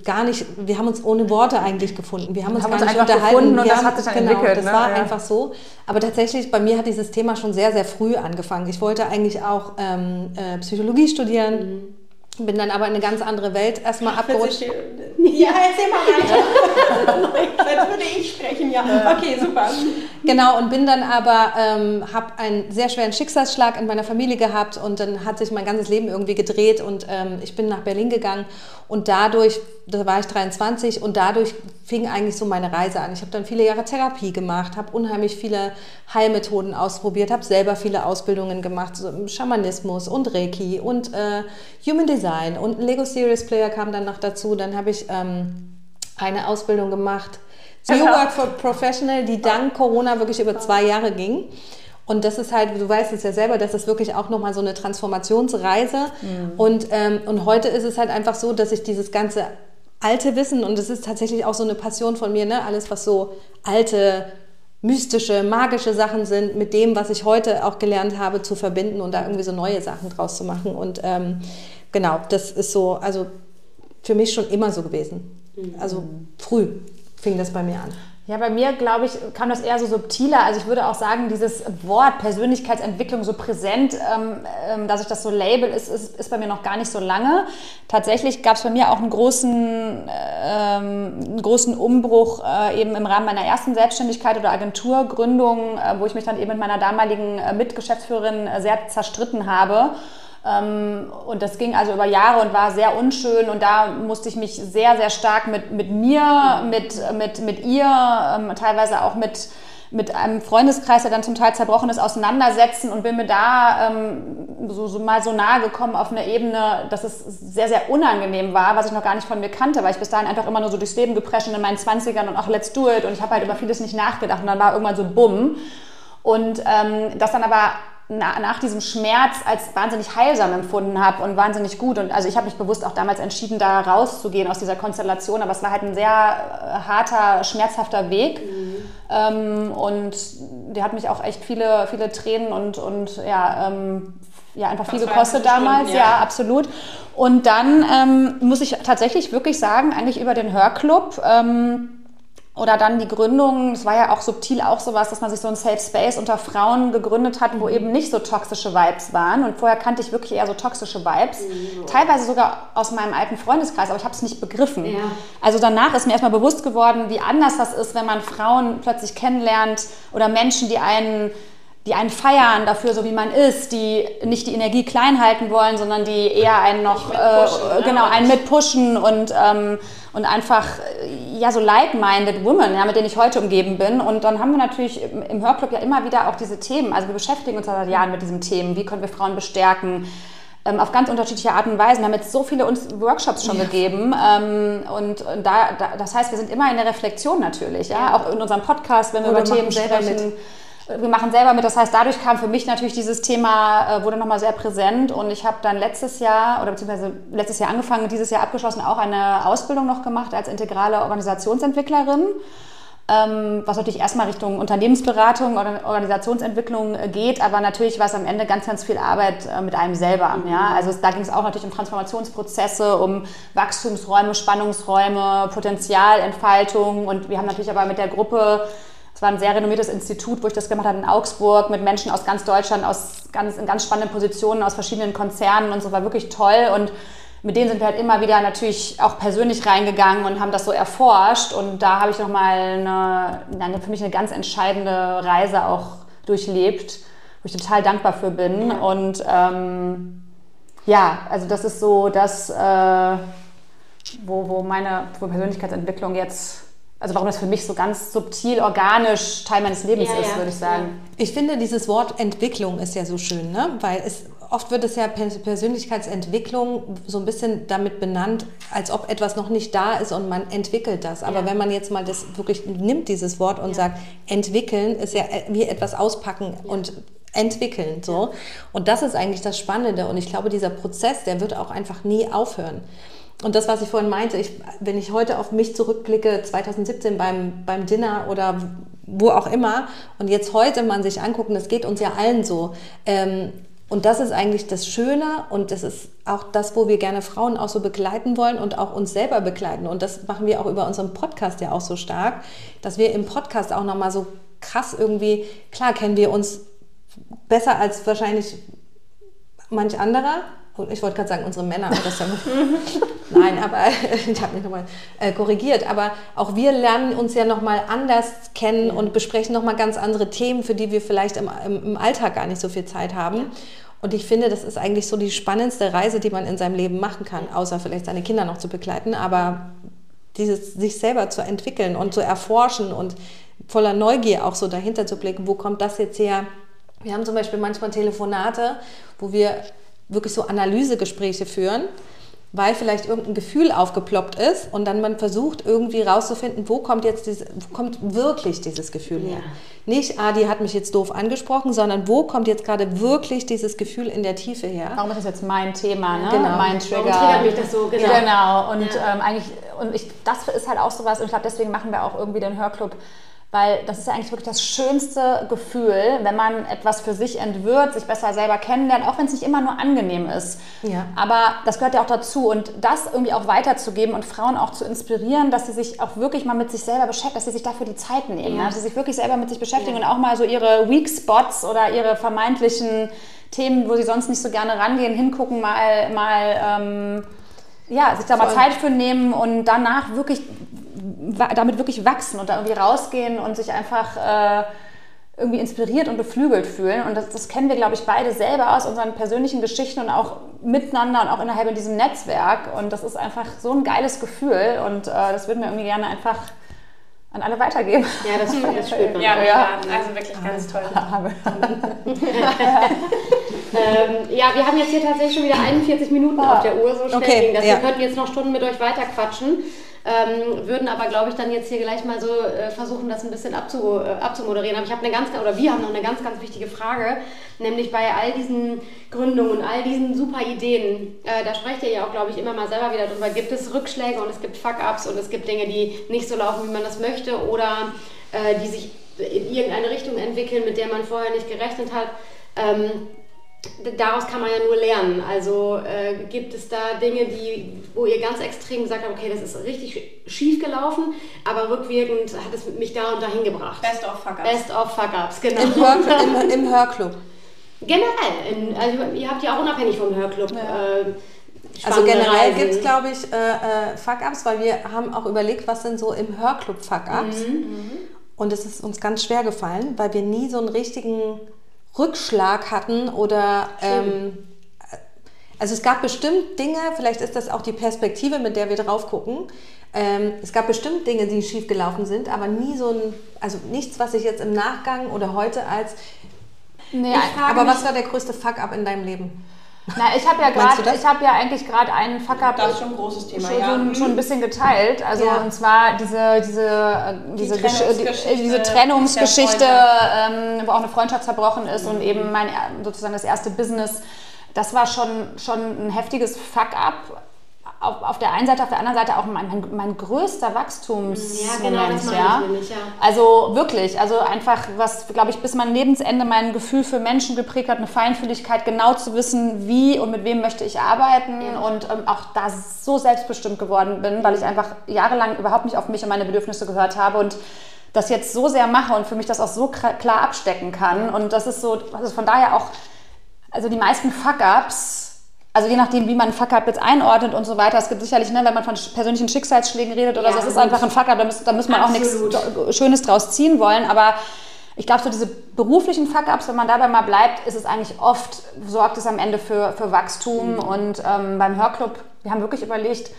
Speaker 4: gar nicht, wir haben uns ohne Worte eigentlich gefunden. Wir haben uns haben gar uns nicht unterhalten. und wir das haben, hat sich dann genau, entwickelt. Das ne? war ja. einfach so. Aber tatsächlich, bei mir hat dieses Thema schon sehr, sehr früh angefangen. Ich wollte eigentlich auch ähm, äh, Psychologie studieren. Mhm bin dann aber in eine ganz andere Welt erstmal abgerutscht.
Speaker 3: Ja, erzähl mal weiter. Als würde ich sprechen, ja. Okay, super.
Speaker 4: Genau, und bin dann aber, ähm, habe einen sehr schweren Schicksalsschlag in meiner Familie gehabt und dann hat sich mein ganzes Leben irgendwie gedreht und ähm, ich bin nach Berlin gegangen und dadurch, da war ich 23 und dadurch fing eigentlich so meine Reise an. Ich habe dann viele Jahre Therapie gemacht, habe unheimlich viele Heilmethoden ausprobiert, habe selber viele Ausbildungen gemacht, so Schamanismus und Reiki und äh, Human Design und ein Lego Series Player kam dann noch dazu. Dann habe ich ähm, eine Ausbildung gemacht, New Work for Professional, die dank Corona wirklich über zwei Jahre ging. Und das ist halt, du weißt es ja selber, das ist wirklich auch nochmal so eine Transformationsreise. Mhm. Und, ähm, und heute ist es halt einfach so, dass ich dieses ganze alte Wissen, und das ist tatsächlich auch so eine Passion von mir, ne? alles was so alte, mystische, magische Sachen sind, mit dem, was ich heute auch gelernt habe, zu verbinden und da irgendwie so neue Sachen draus zu machen. Und ähm, genau, das ist so, also für mich schon immer so gewesen. Mhm. Also früh fing das bei mir an.
Speaker 2: Ja, bei mir, glaube ich, kam das eher so subtiler. Also ich würde auch sagen, dieses Wort Persönlichkeitsentwicklung so präsent, ähm, ähm, dass ich das so label, ist, ist, ist bei mir noch gar nicht so lange. Tatsächlich gab es bei mir auch einen großen, ähm, einen großen Umbruch äh, eben im Rahmen meiner ersten Selbstständigkeit oder Agenturgründung, äh, wo ich mich dann eben mit meiner damaligen äh, Mitgeschäftsführerin äh, sehr zerstritten habe. Ähm, und das ging also über Jahre und war sehr unschön. Und da musste ich mich sehr, sehr stark mit, mit mir, mit, mit, mit ihr, ähm, teilweise auch mit, mit einem Freundeskreis, der dann zum Teil zerbrochen ist, auseinandersetzen. Und bin mir da ähm, so, so, mal so nahe gekommen auf eine Ebene, dass es sehr, sehr unangenehm war, was ich noch gar nicht von mir kannte, weil ich bis dahin einfach immer nur so durchs Leben geprescht in meinen 20ern und auch let's do it. Und ich habe halt über vieles nicht nachgedacht. Und dann war irgendwann so bumm. Und ähm, das dann aber nach diesem Schmerz als wahnsinnig heilsam empfunden habe und wahnsinnig gut. Und also ich habe mich bewusst auch damals entschieden, da rauszugehen aus dieser Konstellation, aber es war halt ein sehr äh, harter, schmerzhafter Weg. Mhm. Ähm, und der hat mich auch echt viele, viele Tränen und, und ja, ähm, ja, einfach viel gekostet damals, Stunden, ja. ja. absolut. Und dann ähm, muss ich tatsächlich wirklich sagen, eigentlich über den Hörclub, ähm, oder dann die Gründung, es war ja auch subtil auch sowas, dass man sich so ein Safe Space unter Frauen gegründet hat, wo mhm. eben nicht so toxische Vibes waren. Und vorher kannte ich wirklich eher so toxische Vibes. Mhm. Teilweise sogar aus meinem alten Freundeskreis, aber ich habe es nicht begriffen. Ja. Also danach ist mir erstmal bewusst geworden, wie anders das ist, wenn man Frauen plötzlich kennenlernt oder Menschen, die einen die einen feiern dafür, so wie man ist, die nicht die Energie klein halten wollen, sondern die eher einen noch, äh, ne? genau, einen mitpushen und, ähm, und einfach, ja, so like-minded women, ja, mit denen ich heute umgeben bin. Und dann haben wir natürlich im Hörclub ja immer wieder auch diese Themen. Also wir beschäftigen uns seit Jahren mit diesen Themen. Wie können wir Frauen bestärken? Ähm, auf ganz unterschiedliche Arten und Weisen. Wir haben jetzt so viele Workshops schon ja. gegeben. Ähm, und da, da, das heißt, wir sind immer in der Reflexion natürlich. Ja? ja. Auch in unserem Podcast, wenn wir Oder über Themen sprechen. Mit wir machen selber mit. Das heißt, dadurch kam für mich natürlich dieses Thema, äh, wurde nochmal sehr präsent. Und ich habe dann letztes Jahr oder beziehungsweise letztes Jahr angefangen, dieses Jahr abgeschlossen, auch eine Ausbildung noch gemacht als integrale Organisationsentwicklerin. Ähm, was natürlich erstmal Richtung Unternehmensberatung oder Organisationsentwicklung äh, geht, aber natürlich war es am Ende ganz, ganz viel Arbeit äh, mit einem selber. Ja? Also da ging es auch natürlich um Transformationsprozesse, um Wachstumsräume, Spannungsräume, Potenzialentfaltung und wir haben natürlich aber mit der Gruppe es war ein sehr renommiertes Institut, wo ich das gemacht habe in Augsburg mit Menschen aus ganz Deutschland, aus ganz, in ganz spannenden Positionen, aus verschiedenen Konzernen und so, war wirklich toll. Und mit denen sind wir halt immer wieder natürlich auch persönlich reingegangen und haben das so erforscht. Und da habe ich nochmal eine, eine, für mich eine ganz entscheidende Reise auch durchlebt, wo ich total dankbar für bin. Und ähm, ja, also das ist so das, äh, wo, wo meine wo Persönlichkeitsentwicklung jetzt also warum das für mich so ganz subtil, organisch Teil meines Lebens ja, ist, ja. würde ich sagen.
Speaker 4: Ich finde, dieses Wort Entwicklung ist ja so schön, ne? weil es, oft wird es ja Persönlichkeitsentwicklung so ein bisschen damit benannt, als ob etwas noch nicht da ist und man entwickelt das. Aber ja. wenn man jetzt mal das wirklich nimmt, dieses Wort und sagt, entwickeln ist ja wie etwas auspacken und entwickeln so und das ist eigentlich das Spannende und ich glaube dieser Prozess der wird auch einfach nie aufhören und das, was ich vorhin meinte, ich, wenn ich heute auf mich zurückblicke, 2017 beim, beim Dinner oder wo auch immer, und jetzt heute man sich angucken, das geht uns ja allen so. Ähm, und das ist eigentlich das Schöne und das ist auch das, wo wir gerne Frauen auch so begleiten wollen und auch uns selber begleiten. Und das machen wir auch über unseren Podcast ja auch so stark, dass wir im Podcast auch nochmal so krass irgendwie, klar kennen wir uns besser als wahrscheinlich manch anderer, ich wollte gerade sagen, unsere Männer, das ja Nein, aber ich habe mich nochmal äh, korrigiert. Aber auch wir lernen uns ja nochmal anders kennen ja. und besprechen nochmal ganz andere Themen, für die wir vielleicht im, im, im, Alltag gar nicht so viel Zeit haben. Ja. Und ich finde, das ist eigentlich so die spannendste Reise, die man in seinem Leben machen kann, außer vielleicht seine Kinder noch zu begleiten. Aber dieses sich selber zu entwickeln und zu erforschen und voller Neugier auch so dahinter zu blicken, wo kommt das jetzt her? Wir haben zum Beispiel manchmal Telefonate, wo wir wirklich so Analysegespräche führen, weil vielleicht irgendein Gefühl aufgeploppt ist und dann man versucht irgendwie rauszufinden, wo kommt jetzt diese, wo kommt wirklich dieses Gefühl her. Ja. Nicht, ah, die hat mich jetzt doof angesprochen, sondern wo kommt jetzt gerade wirklich dieses Gefühl in der Tiefe her?
Speaker 2: Warum ist das jetzt mein Thema, ne?
Speaker 4: Genau.
Speaker 2: Mein Trigger.
Speaker 3: Warum triggert mich das so?
Speaker 2: Genau. genau. Und ja. ähm, eigentlich, und ich, das ist halt auch sowas, und ich glaube, deswegen machen wir auch irgendwie den Hörclub weil das ist ja eigentlich wirklich das schönste Gefühl, wenn man etwas für sich entwirrt, sich besser selber kennenlernt, auch wenn es nicht immer nur angenehm ist. Ja. Aber das gehört ja auch dazu und das irgendwie auch weiterzugeben und Frauen auch zu inspirieren, dass sie sich auch wirklich mal mit sich selber beschäftigen, dass sie sich dafür die Zeit nehmen, ja. dass sie sich wirklich selber mit sich beschäftigen ja. und auch mal so ihre Weak Spots oder ihre vermeintlichen Themen, wo sie sonst nicht so gerne rangehen, hingucken, mal, mal ähm, ja, sich da mal Zeit für nehmen und danach wirklich damit wirklich wachsen und da irgendwie rausgehen und sich einfach äh, irgendwie inspiriert und beflügelt fühlen. Und das, das kennen wir, glaube ich, beide selber aus unseren persönlichen Geschichten und auch miteinander und auch innerhalb in diesem Netzwerk. Und das ist einfach so ein geiles Gefühl und äh, das würden wir irgendwie gerne einfach an alle weitergeben.
Speaker 3: Ja, das, das spürt man. Ja, ja, also wirklich ganz toll. ähm, ja, wir haben jetzt hier tatsächlich schon wieder 41 Minuten auf der Uhr, so schnell okay, ging das. Ja. Wir könnten jetzt noch Stunden mit euch weiterquatschen. Ähm, würden aber, glaube ich, dann jetzt hier gleich mal so äh, versuchen, das ein bisschen abzu, äh, abzumoderieren. Aber ich habe eine ganz, oder wir haben noch eine ganz, ganz wichtige Frage, nämlich bei all diesen Gründungen und all diesen super Ideen, äh, da sprecht ihr ja auch, glaube ich, immer mal selber wieder drüber, gibt es Rückschläge und es gibt Fuck-Ups und es gibt Dinge, die nicht so laufen, wie man das möchte oder äh, die sich in irgendeine Richtung entwickeln, mit der man vorher nicht gerechnet hat. Ähm, daraus kann man ja nur lernen. Also äh, gibt es da Dinge, die, wo ihr ganz extrem gesagt habt, okay, das ist richtig schief gelaufen, aber rückwirkend hat es mich da und dahin gebracht.
Speaker 2: Best of Fuck-Ups.
Speaker 3: Best of Fuck-Ups, genau.
Speaker 4: Im, Hör, im, Im, Hörclub.
Speaker 3: Generell. In, also ihr habt ja auch unabhängig vom Hörclub. Ja. Äh,
Speaker 4: also generell gibt es, glaube ich, äh, äh, Fuck-Ups, weil wir haben auch überlegt, was sind so im Hörclub Fuck-Ups. Mhm. Mhm. Und es ist uns ganz schwer gefallen, weil wir nie so einen richtigen Rückschlag hatten oder ähm, also es gab bestimmt Dinge, vielleicht ist das auch die Perspektive, mit der wir drauf gucken. Ähm, es gab bestimmt Dinge, die schief gelaufen sind, aber nie so ein, also nichts, was ich jetzt im Nachgang oder heute als. Nee, aber was war der größte Fuck-up in deinem Leben?
Speaker 2: Na, ich habe ja gerade, ich habe ja eigentlich gerade einen Fuck-up.
Speaker 3: Das ist schon ein großes Thema,
Speaker 2: schon, ja. schon ein bisschen geteilt. Also ja. und zwar diese, diese, diese, die Trennungsgeschichte, diese Trennungsgeschichte ähm, wo auch eine Freundschaft zerbrochen ist mhm. und eben mein sozusagen das erste Business. Das war schon, schon ein heftiges Fuck-up auf, auf der einen Seite, auf der anderen Seite auch mein, mein, mein größter Wachstumsmoment. Ja, genau, das ja. Nämlich, ja. Also wirklich, also einfach, was, glaube ich, bis mein Lebensende mein Gefühl für Menschen geprägt hat, eine Feinfühligkeit, genau zu wissen, wie und mit wem möchte ich arbeiten ja. und ähm, auch da so selbstbestimmt geworden bin, weil ich einfach jahrelang überhaupt nicht auf mich und meine Bedürfnisse gehört habe und das jetzt so sehr mache und für mich das auch so klar abstecken kann. Und das ist so, also von daher auch, also die meisten Fuck-Ups, also je nachdem, wie man Fuck-up jetzt einordnet und so weiter. Es gibt sicherlich, ne, wenn man von persönlichen Schicksalsschlägen redet oder ja, so, das ist einfach ein Fuck-up, da, muss, da muss man Absolut. auch nichts Schönes draus ziehen wollen. Aber ich glaube, so diese beruflichen Fuck-ups, wenn man dabei mal bleibt, ist es eigentlich oft, sorgt es am Ende für, für Wachstum. Mhm. Und ähm, beim Hörclub, wir haben wirklich überlegt,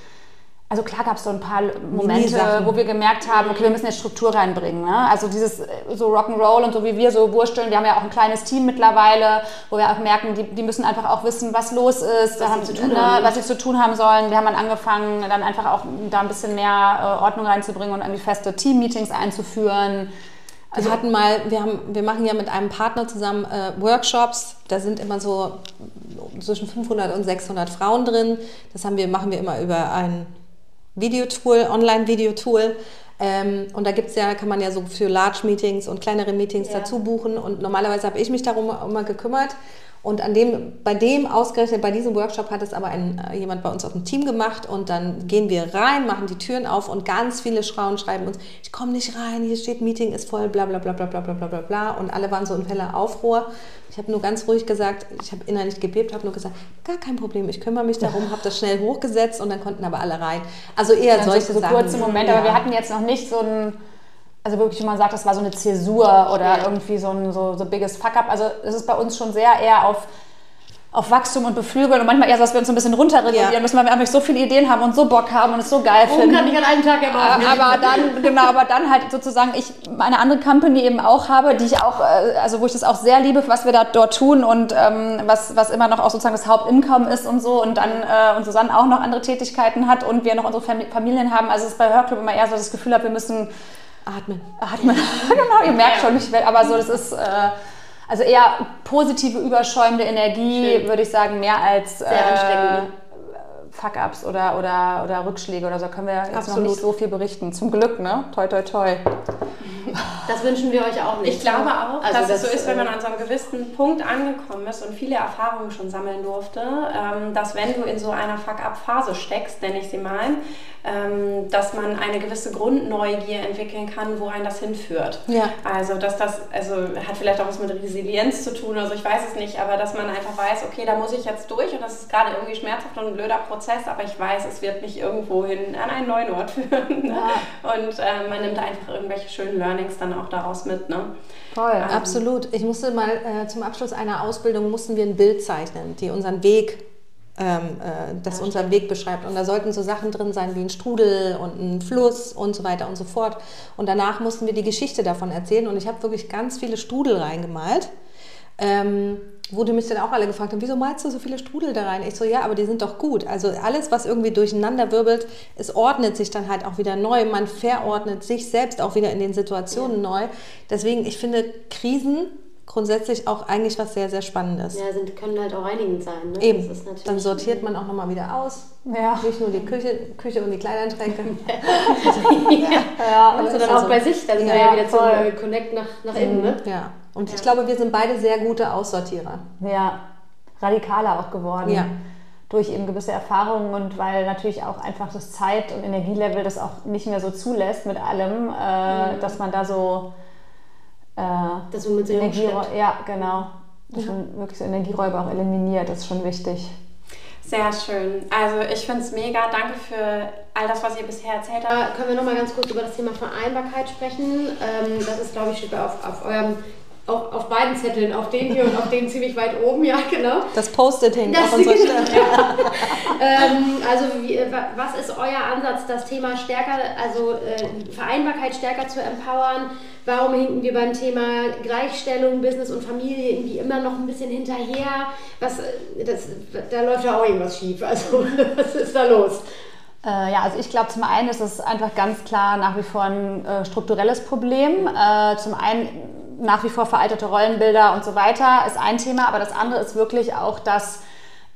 Speaker 2: also klar gab es so ein paar Momente, wo wir gemerkt haben, okay, wir müssen jetzt Struktur reinbringen. Ne? Also dieses äh, so Rock'n'Roll und so wie wir so wursteln, wir haben ja auch ein kleines Team mittlerweile, wo wir auch merken, die, die müssen einfach auch wissen, was los ist, was, haben, sie, zu ne, was sie zu tun haben sollen. Wir haben dann angefangen, dann einfach auch da ein bisschen mehr äh, Ordnung reinzubringen und irgendwie feste Team-Meetings einzuführen.
Speaker 4: Also wir hatten mal, wir, haben, wir machen ja mit einem Partner zusammen äh, Workshops, da sind immer so zwischen 500 und 600 Frauen drin. Das haben wir, machen wir immer über ein Videotool, Online-Videotool. Ähm, und da gibt's ja, kann man ja so für Large Meetings und kleinere Meetings ja. dazu buchen. Und normalerweise habe ich mich darum immer gekümmert. Und an dem, bei dem ausgerechnet, bei diesem Workshop hat es aber ein, äh, jemand bei uns auf dem Team gemacht und dann gehen wir rein, machen die Türen auf und ganz viele Frauen schreiben uns, ich komme nicht rein, hier steht Meeting ist voll, bla bla bla bla bla bla bla bla und alle waren so in heller Aufruhr. Ich habe nur ganz ruhig gesagt, ich habe innerlich gebebt, habe nur gesagt, gar kein Problem, ich kümmere mich darum, habe das schnell hochgesetzt und dann konnten aber alle rein. Also eher also solche
Speaker 2: so
Speaker 4: Sachen.
Speaker 2: kurze Momente, ja. aber wir hatten jetzt noch nicht so ein also wirklich, wie man sagt, das war so eine Zäsur oder ja. irgendwie so ein so, so biggest Fuck-up. Also es ist bei uns schon sehr eher auf, auf Wachstum und Beflügeln und manchmal eher so, dass wir uns ein bisschen runterregulieren ja. müssen, weil wir einfach so viele Ideen haben und so Bock haben und es so geil finden.
Speaker 3: kann ich an einem Tag erwarten.
Speaker 2: Aber dann, genau, aber dann halt sozusagen ich eine andere Company eben auch habe, die ich auch, äh, also wo ich das auch sehr liebe, was wir da dort tun und ähm, was, was immer noch auch sozusagen das Hauptinkommen ist und so und dann äh, und Susanne auch noch andere Tätigkeiten hat und wir noch unsere Familien haben. Also es ist bei Hörclub immer eher so das Gefühl habe, wir müssen
Speaker 4: Atmen.
Speaker 2: Atmen. genau, ihr merkt schon, ich will, aber so, das ist äh, also eher positive, überschäumende Energie, Schön. würde ich sagen, mehr als Sehr äh, Fuck-ups oder, oder, oder Rückschläge oder so können wir jetzt Absolut. noch nicht so viel berichten. Zum Glück, ne? Toi, toi, toi.
Speaker 1: Das wünschen wir euch auch nicht.
Speaker 3: Ich glaube auch, also dass das, es so ist, wenn man an so einem gewissen Punkt angekommen ist und viele Erfahrungen schon sammeln durfte, ähm, dass wenn du in so einer Fuck-up-Phase steckst, nenne ich sie mal, ähm, dass man eine gewisse Grundneugier entwickeln kann, wo einen das hinführt. Ja. Also, dass das, also hat vielleicht auch was mit Resilienz zu tun, also ich weiß es nicht, aber dass man einfach weiß, okay, da muss ich jetzt durch und das ist gerade irgendwie schmerzhaft und ein blöder Prozess, aber ich weiß, es wird mich irgendwo hin an einen neuen Ort führen. Ja. Und äh, man nimmt einfach irgendwelche schönen Learnings dann auch daraus mit. Ne?
Speaker 4: Voll, ähm, absolut. Ich musste mal äh, zum Abschluss einer Ausbildung mussten wir ein Bild zeichnen, die unseren Weg ähm, äh, das ja, unseren Weg beschreibt. Und da sollten so Sachen drin sein wie ein Strudel und ein Fluss und so weiter und so fort. Und danach mussten wir die Geschichte davon erzählen. Und ich habe wirklich ganz viele Strudel reingemalt. Ähm, wo die mich dann auch alle gefragt haben, wieso malst du so viele Strudel da rein? Ich so, ja, aber die sind doch gut. Also alles, was irgendwie durcheinander wirbelt, es ordnet sich dann halt auch wieder neu. Man verordnet sich selbst auch wieder in den Situationen ja. neu. Deswegen, ich finde Krisen grundsätzlich auch eigentlich was sehr, sehr Spannendes.
Speaker 1: Ja, sind, können halt auch reinigend sein. Ne?
Speaker 4: Eben. Dann sortiert man auch nochmal wieder aus. Ja. Nicht nur die Küche, Küche und die Kleiderschränke.
Speaker 1: ja, ja also dann auch bei sich, dann ja, ja wieder zum äh, Connect nach, nach innen. Ne?
Speaker 4: Ja, und ja. ich glaube, wir sind beide sehr gute Aussortierer.
Speaker 2: Ja, radikaler auch geworden. Ja. Durch eben gewisse Erfahrungen und weil natürlich auch einfach das Zeit- und Energielevel das auch nicht mehr so zulässt mit allem, äh, mhm. dass man da so äh,
Speaker 1: dass man mit so
Speaker 2: Energieräuber, ja, genau. Dass ja. man wirklich so Energieräuber auch eliminiert, das ist schon wichtig.
Speaker 3: Sehr schön. Also ich finde es mega. Danke für all das, was ihr bisher erzählt habt.
Speaker 1: Äh, können wir noch mal ganz kurz über das Thema Vereinbarkeit sprechen? Ähm, das ist, glaube ich, steht auf, auf eurem auf, auf beiden Zetteln, auf den hier und auf den ziemlich weit oben, ja, genau.
Speaker 4: Das Post-it hängt auf unserer Stirn.
Speaker 1: Ja. ähm, also, wie, was ist euer Ansatz, das Thema stärker, also äh, Vereinbarkeit stärker zu empowern? Warum hinken wir beim Thema Gleichstellung, Business und Familie irgendwie immer noch ein bisschen hinterher? Was, äh, das, da läuft ja auch irgendwas schief. Also, was ist da los?
Speaker 2: Äh, ja, also ich glaube, zum einen ist es einfach ganz klar nach wie vor ein äh, strukturelles Problem. Äh, zum einen nach wie vor veraltete Rollenbilder und so weiter ist ein Thema, aber das andere ist wirklich auch, dass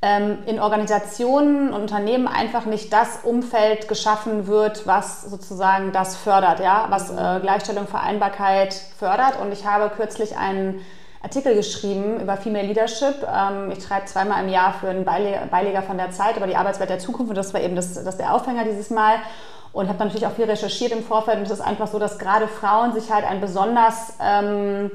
Speaker 2: ähm, in Organisationen und Unternehmen einfach nicht das Umfeld geschaffen wird, was sozusagen das fördert, ja, was äh, Gleichstellung, Vereinbarkeit fördert. Und ich habe kürzlich einen Artikel geschrieben über Female Leadership. Ähm, ich schreibe zweimal im Jahr für einen Beileger von der Zeit über die Arbeitswelt der Zukunft und das war eben das, das der Aufhänger dieses Mal und habe natürlich auch viel recherchiert im Vorfeld. Und es ist einfach so, dass gerade Frauen sich halt ein besonders ähm,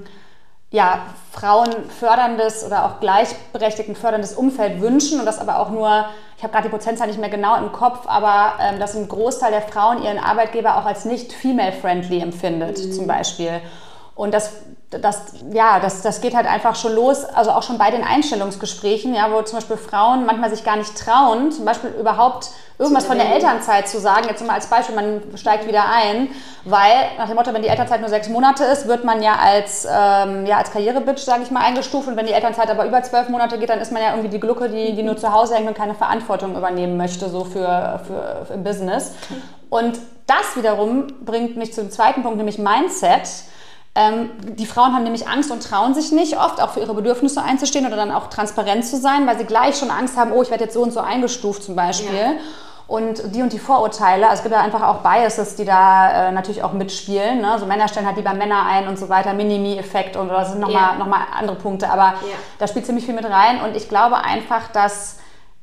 Speaker 2: ja, frauenförderndes oder auch gleichberechtigten förderndes Umfeld wünschen und das aber auch nur, ich habe gerade die Prozentzahl nicht mehr genau im Kopf, aber ähm, dass ein Großteil der Frauen ihren Arbeitgeber auch als nicht female-friendly empfindet, mhm. zum Beispiel. Und das, das, ja, das, das geht halt einfach schon los, also auch schon bei den Einstellungsgesprächen, ja, wo zum Beispiel Frauen manchmal sich gar nicht trauen, zum Beispiel überhaupt irgendwas von der Elternzeit zu sagen. Jetzt mal als Beispiel, man steigt wieder ein, weil nach dem Motto, wenn die Elternzeit nur sechs Monate ist, wird man ja als, ähm, ja, als Karrierebitch, sage ich mal, eingestuft. Und wenn die Elternzeit aber über zwölf Monate geht, dann ist man ja irgendwie die Glucke, die, die nur zu Hause hängt und keine Verantwortung übernehmen möchte, so für, für, für im Business. Und das wiederum bringt mich zum zweiten Punkt, nämlich Mindset ähm, die Frauen haben nämlich Angst und trauen sich nicht oft, auch für ihre Bedürfnisse einzustehen oder dann auch transparent zu sein, weil sie gleich schon Angst haben, oh, ich werde jetzt so und so eingestuft zum Beispiel. Ja. Und die und die Vorurteile, also es gibt ja einfach auch Biases, die da äh, natürlich auch mitspielen. Ne? So Männer stellen halt lieber Männer ein und so weiter, Minimi-Effekt und das sind nochmal ja. noch mal andere Punkte. Aber ja. da spielt ziemlich viel mit rein. Und ich glaube einfach, dass,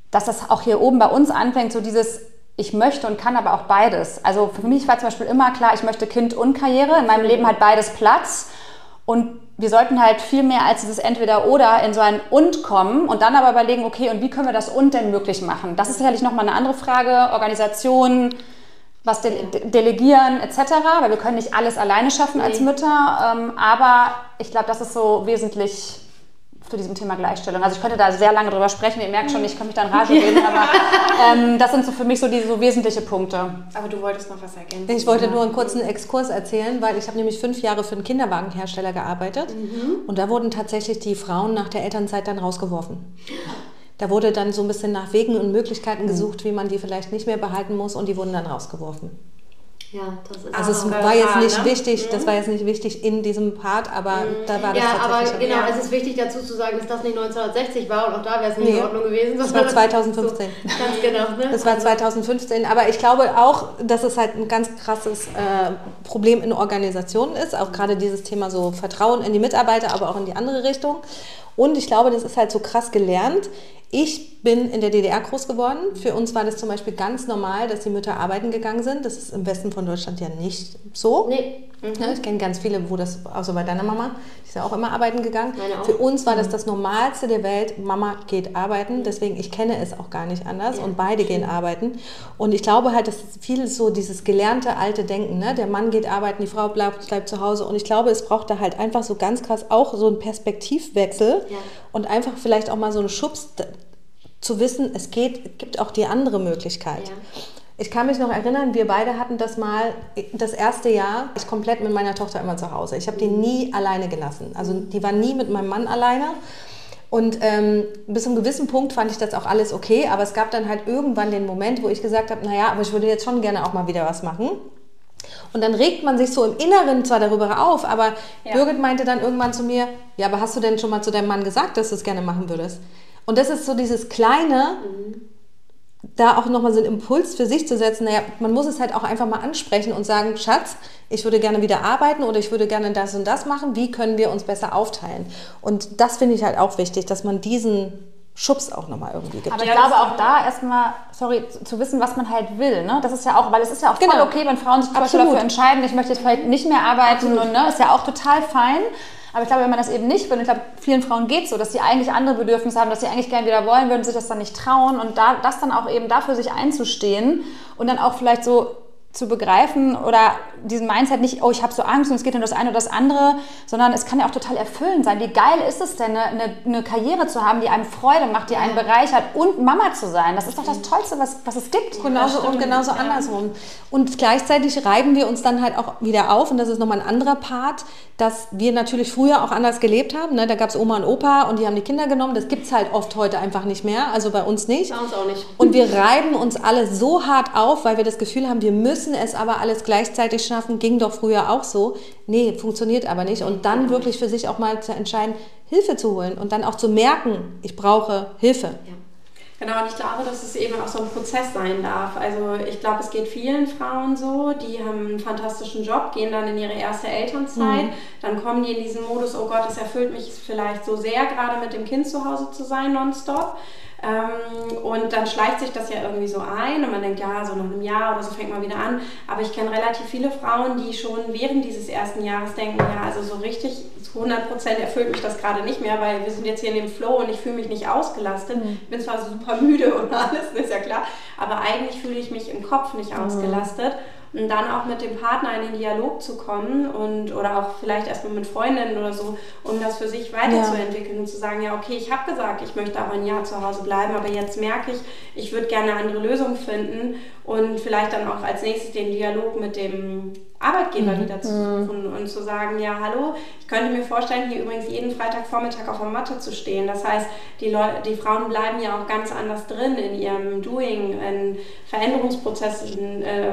Speaker 2: dass das auch hier oben bei uns anfängt, so dieses ich möchte und kann aber auch beides. Also für mich war zum Beispiel immer klar, ich möchte Kind und Karriere. In meinem Leben hat beides Platz. Und wir sollten halt viel mehr als dieses Entweder-Oder in so ein Und kommen und dann aber überlegen, okay, und wie können wir das Und denn möglich machen? Das ist sicherlich nochmal eine andere Frage. Organisation, was de delegieren etc., weil wir können nicht alles alleine schaffen als Mütter. Ähm, aber ich glaube, das ist so wesentlich zu diesem Thema Gleichstellung. Also ich könnte da sehr lange drüber sprechen. Ihr merkt schon, ich kann mich da in Rage reden, aber ähm, das sind so für mich so die so wesentliche Punkte.
Speaker 3: Aber du wolltest noch was ergänzen.
Speaker 4: Ich wollte nur einen kurzen Exkurs erzählen, weil ich habe nämlich fünf Jahre für einen Kinderwagenhersteller gearbeitet mhm. und da wurden tatsächlich die Frauen nach der Elternzeit dann rausgeworfen. Da wurde dann so ein bisschen nach Wegen und Möglichkeiten mhm. gesucht, wie man die vielleicht nicht mehr behalten muss und die wurden dann rausgeworfen.
Speaker 1: Ja, das ist
Speaker 4: Also es war jetzt nicht ne? wichtig, das war jetzt nicht wichtig in diesem Part, aber mhm. da war das
Speaker 1: Ja, aber genau, ja. es ist wichtig dazu zu sagen, dass das nicht 1960 war und auch da wäre es nicht nee, in Ordnung gewesen.
Speaker 4: Das war 2015.
Speaker 1: So, ganz genau. Ne?
Speaker 4: Das war 2015, aber ich glaube auch, dass es halt ein ganz krasses äh, Problem in Organisationen ist, auch gerade dieses Thema so Vertrauen in die Mitarbeiter, aber auch in die andere Richtung. Und ich glaube, das ist halt so krass gelernt. Ich bin in der DDR groß geworden. Für uns war das zum Beispiel ganz normal, dass die Mütter arbeiten gegangen sind. Das ist im Westen von Deutschland ja nicht so. Nee. Mhm. Ich kenne ganz viele, wo das, außer bei deiner Mama, die ist ja auch immer arbeiten gegangen. Für uns war das mhm. das Normalste der Welt. Mama geht arbeiten. Deswegen, ich kenne es auch gar nicht anders. Ja, und beide gehen arbeiten. Und ich glaube halt, dass viel so dieses gelernte alte Denken, ne? der Mann geht arbeiten, die Frau bleibt, bleibt zu Hause. Und ich glaube, es braucht da halt einfach so ganz krass auch so einen Perspektivwechsel ja. und einfach vielleicht auch mal so einen Schubs zu wissen, es geht, gibt auch die andere Möglichkeit. Ja. Ich kann mich noch erinnern, wir beide hatten das mal, das erste Jahr, ich komplett mit meiner Tochter immer zu Hause. Ich habe die nie alleine gelassen. Also die war nie mit meinem Mann alleine. Und ähm, bis zu einem gewissen Punkt fand ich das auch alles okay, aber es gab dann halt irgendwann den Moment, wo ich gesagt habe, naja, aber ich würde jetzt schon gerne auch mal wieder was machen. Und dann regt man sich so im Inneren zwar darüber auf, aber ja. Birgit meinte dann irgendwann zu mir, ja, aber hast du denn schon mal zu deinem Mann gesagt, dass du es gerne machen würdest? Und das ist so dieses kleine, mhm. Da auch nochmal so einen Impuls für sich zu setzen. Naja, man muss es halt auch einfach mal ansprechen und sagen, Schatz, ich würde gerne wieder arbeiten oder ich würde gerne das und das machen. Wie können wir uns besser aufteilen? Und das finde ich halt auch wichtig, dass man diesen Schubs auch nochmal irgendwie gibt.
Speaker 2: Aber ich glaube auch da erstmal, sorry, zu wissen, was man halt will. Ne? Das ist ja auch, weil es ist ja auch voll genau. okay, wenn Frauen sich zum Beispiel dafür entscheiden, ich möchte jetzt vielleicht nicht mehr arbeiten Absolut. und ne, ist ja auch total fein. Aber ich glaube, wenn man das eben nicht will, ich glaube, vielen Frauen geht es so, dass sie eigentlich andere Bedürfnisse haben, dass sie eigentlich gerne wieder wollen würden, sich das dann nicht trauen und da, das dann auch eben dafür sich einzustehen und dann auch vielleicht so zu begreifen oder diesen Mindset nicht, oh, ich habe so Angst und es geht nur das eine oder das andere, sondern es kann ja auch total erfüllend sein. Wie geil ist es denn, eine, eine Karriere zu haben, die einem Freude macht, die einen bereichert und Mama zu sein? Das ist doch das Tollste, was, was es gibt.
Speaker 4: Genauso und genauso ja. andersrum. Und gleichzeitig reiben wir uns dann halt auch wieder auf, und das ist nochmal ein anderer Part, dass wir natürlich früher auch anders gelebt haben. Ne? Da gab es Oma und Opa und die haben die Kinder genommen. Das gibt es halt oft heute einfach nicht mehr, also bei uns nicht.
Speaker 1: Bei uns auch nicht.
Speaker 4: Und wir reiben uns alle so hart auf, weil wir das Gefühl haben, wir müssen es aber alles gleichzeitig schaffen. Ging doch früher auch so. Nee, funktioniert aber nicht. Und dann wirklich für sich auch mal zu entscheiden, Hilfe zu holen und dann auch zu merken, ich brauche Hilfe. Ja.
Speaker 3: Genau, und ich glaube, dass es eben auch so ein Prozess sein darf. Also ich glaube, es geht vielen Frauen so, die haben einen fantastischen Job, gehen dann in ihre erste Elternzeit, mhm. dann kommen die in diesen Modus, oh Gott, es erfüllt mich vielleicht so sehr, gerade mit dem Kind zu Hause zu sein, nonstop. Ähm, und dann schleicht sich das ja irgendwie so ein und man denkt, ja, so nach einem Jahr oder so fängt man wieder an. Aber ich kenne relativ viele Frauen, die schon während dieses ersten Jahres denken, ja, also so richtig zu 100 Prozent erfüllt mich das gerade nicht mehr, weil wir sind jetzt hier in dem Flow und ich fühle mich nicht ausgelastet. Mhm. Ich bin zwar super müde und alles, ist ja klar, aber eigentlich fühle ich mich im Kopf nicht mhm. ausgelastet und dann auch mit dem Partner in den Dialog zu kommen und oder auch vielleicht erstmal mit Freundinnen oder so, um das für sich weiterzuentwickeln ja. und zu sagen, ja, okay, ich habe gesagt, ich möchte aber ein Jahr zu Hause bleiben, aber jetzt merke ich, ich würde gerne eine andere Lösung finden und vielleicht dann auch als nächstes den Dialog mit dem Arbeitgeber mhm. wieder zu suchen und zu sagen, ja, hallo, ich könnte mir vorstellen, hier übrigens jeden Freitagvormittag auf der Matte zu stehen. Das heißt, die, Leute, die Frauen bleiben ja auch ganz anders drin in ihrem Doing, in Veränderungsprozessen, äh,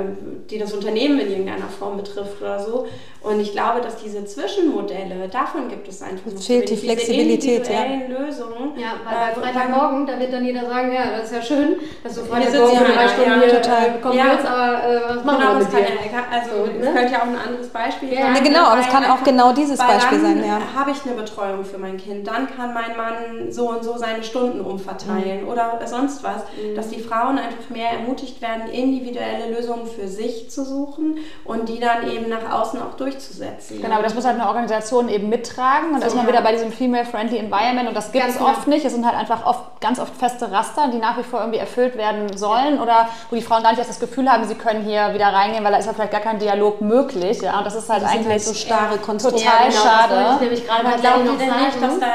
Speaker 3: die das Unternehmen in irgendeiner Form betrifft oder so. Und ich glaube, dass diese Zwischenmodelle, davon gibt es einfach
Speaker 4: noch fehlt die Flexibilität,
Speaker 3: ja. Lösungen.
Speaker 1: Ja, weil äh, bei Freitagmorgen, da wird dann jeder sagen, ja, das ist ja schön, dass du Freitagmorgen drei Stunden hier total. Äh, kommen ja. willst, aber äh, was machen genau, wir mit dir?
Speaker 3: Ja, also, so, ne? Könnte ja auch ein anderes Beispiel
Speaker 4: ja. sein. Ja, genau, aber es kann auch genau dieses Beispiel sein. Ja.
Speaker 3: habe ich eine Betreuung für mein Kind, dann kann mein Mann so und so seine Stunden umverteilen mhm. oder sonst was, mhm. dass die Frauen einfach mehr ermutigt werden, individuelle Lösungen für sich zu suchen und die dann eben nach außen auch durchzusetzen.
Speaker 2: Genau, aber das muss halt eine Organisation eben mittragen und so, da ist man wieder bei diesem Female-Friendly Environment und das gibt es genau. oft nicht. Es sind halt einfach oft ganz oft feste Raster, die nach wie vor irgendwie erfüllt werden sollen oder wo die Frauen gar nicht erst das Gefühl haben, sie können hier wieder reingehen, weil da ist ja vielleicht gar kein Dialog möglich. Ja? Und das ist halt das eigentlich halt
Speaker 4: so starre
Speaker 2: Konstrukte. Total ja, genau, schade.
Speaker 3: Ich nämlich gerade mal denn nicht, dass da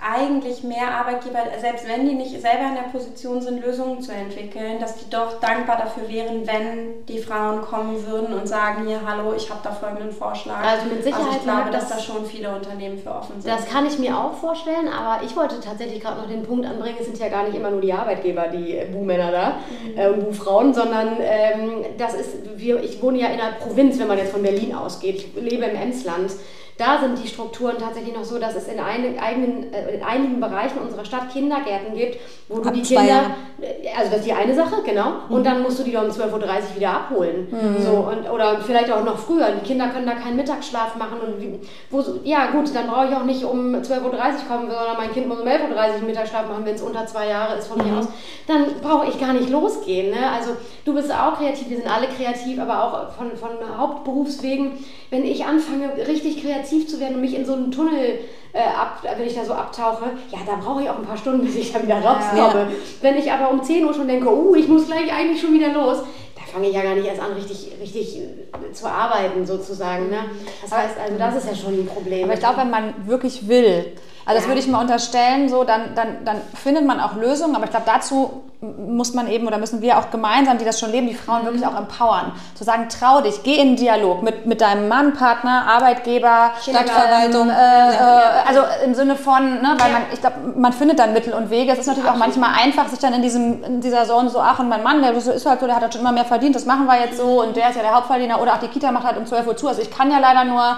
Speaker 3: eigentlich mehr Arbeitgeber, selbst wenn die nicht selber in der Position sind, Lösungen zu entwickeln, dass die doch dankbar dafür wären, wenn die Frauen kommen würden und sagen, hier, hallo, ich habe da folgenden Vorschlag. Also mit Sicherheit also ich glaube, dass da schon viele Unternehmen für offen sind.
Speaker 1: Das kann ich mir auch vorstellen, aber ich wollte tatsächlich gerade noch den Punkt anbringen, es sind ja gar nicht immer nur die Arbeitgeber, die Buhmänner da mhm. äh, und Buhfrauen, sondern ähm, das ist, wir, ich wohne ja in einer Provinz, wenn man jetzt von Berlin ausgeht. Ich lebe im Emsland da sind die Strukturen tatsächlich noch so, dass es in, ein, eigenen, äh, in einigen Bereichen unserer Stadt Kindergärten gibt, wo du Ab die Kinder, Jahre. Äh, also das ist die eine Sache, genau, mhm. und dann musst du die dann um 12.30 Uhr wieder abholen. Mhm. So, und, oder vielleicht auch noch früher. Die Kinder können da keinen Mittagsschlaf machen. Und wo, ja gut, dann brauche ich auch nicht um 12.30 Uhr kommen, sondern mein Kind muss um 11.30 Uhr Mittagsschlaf machen, wenn es unter zwei Jahre ist von mhm. mir aus. Dann brauche ich gar nicht losgehen. Ne? Also du bist auch kreativ, wir sind alle kreativ, aber auch von, von Hauptberufswegen. Wenn ich anfange, richtig kreativ kreativ zu werden und mich in so einen Tunnel, äh, ab, wenn ich da so abtauche, ja, da brauche ich auch ein paar Stunden, bis ich da wieder rauskomme. Ja. Wenn ich aber um 10 Uhr schon denke, oh, ich muss gleich eigentlich schon wieder los, da fange ich ja gar nicht erst an, richtig, richtig äh, zu arbeiten sozusagen. Ne? Das heißt, also das ist ja schon ein Problem.
Speaker 2: Aber ich glaube, wenn man wirklich will, also das würde ich mal unterstellen, so, dann, dann, dann findet man auch Lösungen, aber ich glaube, dazu muss man eben oder müssen wir auch gemeinsam, die das schon leben, die Frauen wirklich auch empowern. Zu sagen, trau dich, geh in den Dialog mit, mit deinem Mann, Partner, Arbeitgeber, Stadtverwaltung. Äh, äh, also im Sinne von, ne, weil man, ich glaube, man findet dann Mittel und Wege. Es ist natürlich auch manchmal einfach, sich dann in, diesem, in dieser Zone so, ach und mein Mann, der ist halt so, der hat halt schon immer mehr verdient, das machen wir jetzt so und der ist ja der Hauptverdiener oder auch die Kita macht halt um 12 Uhr zu. Also ich kann ja leider nur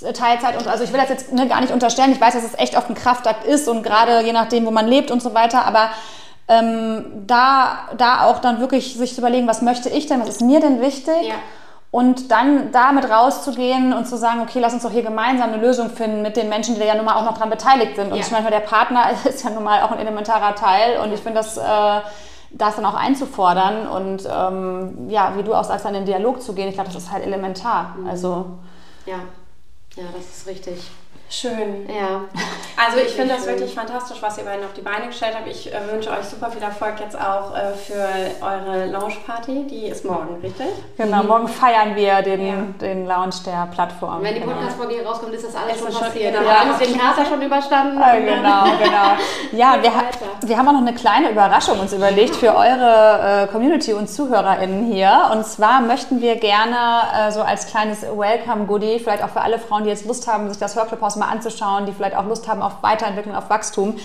Speaker 2: Teilzeit und also ich will das jetzt ne, gar nicht unterstellen. Ich weiß, dass es echt oft ein Kraftakt ist und gerade je nachdem, wo man lebt und so weiter, aber ähm, da, da auch dann wirklich sich zu überlegen, was möchte ich denn, was ist mir denn wichtig? Ja. Und dann damit rauszugehen und zu sagen, okay, lass uns doch hier gemeinsam eine Lösung finden mit den Menschen, die ja nun mal auch noch dran beteiligt sind. Und ja. ich meine, der Partner ist ja nun mal auch ein elementarer Teil und ich finde das, äh, das dann auch einzufordern und ähm, ja, wie du auch sagst, dann in den Dialog zu gehen, ich glaube, das ist halt elementar.
Speaker 1: Mhm. Also ja. Ja, das ist richtig.
Speaker 3: Schön. Ja. Also ich finde das wirklich fantastisch, was ihr beiden auf die Beine gestellt habt. Ich äh, wünsche euch super viel Erfolg jetzt auch äh, für eure Launch-Party. Die ist morgen, richtig?
Speaker 2: Genau, mhm. morgen feiern wir den, ja. den Launch der Plattform.
Speaker 1: Wenn die genau. Podcast-Folge hier rauskommt, ist das alles ist schon passiert. Genau. Ja. Haben den Kater schon überstanden.
Speaker 2: Äh, genau, genau. Ja, wir, ha wir haben auch noch eine kleine Überraschung uns überlegt für eure äh, Community und ZuhörerInnen hier. Und zwar möchten wir gerne äh, so als kleines Welcome-Goodie, vielleicht auch für alle Frauen, die jetzt Lust haben, sich das Hörclubhaus mal anzuschauen, die vielleicht auch Lust haben auf Weiterentwicklung, auf Wachstum,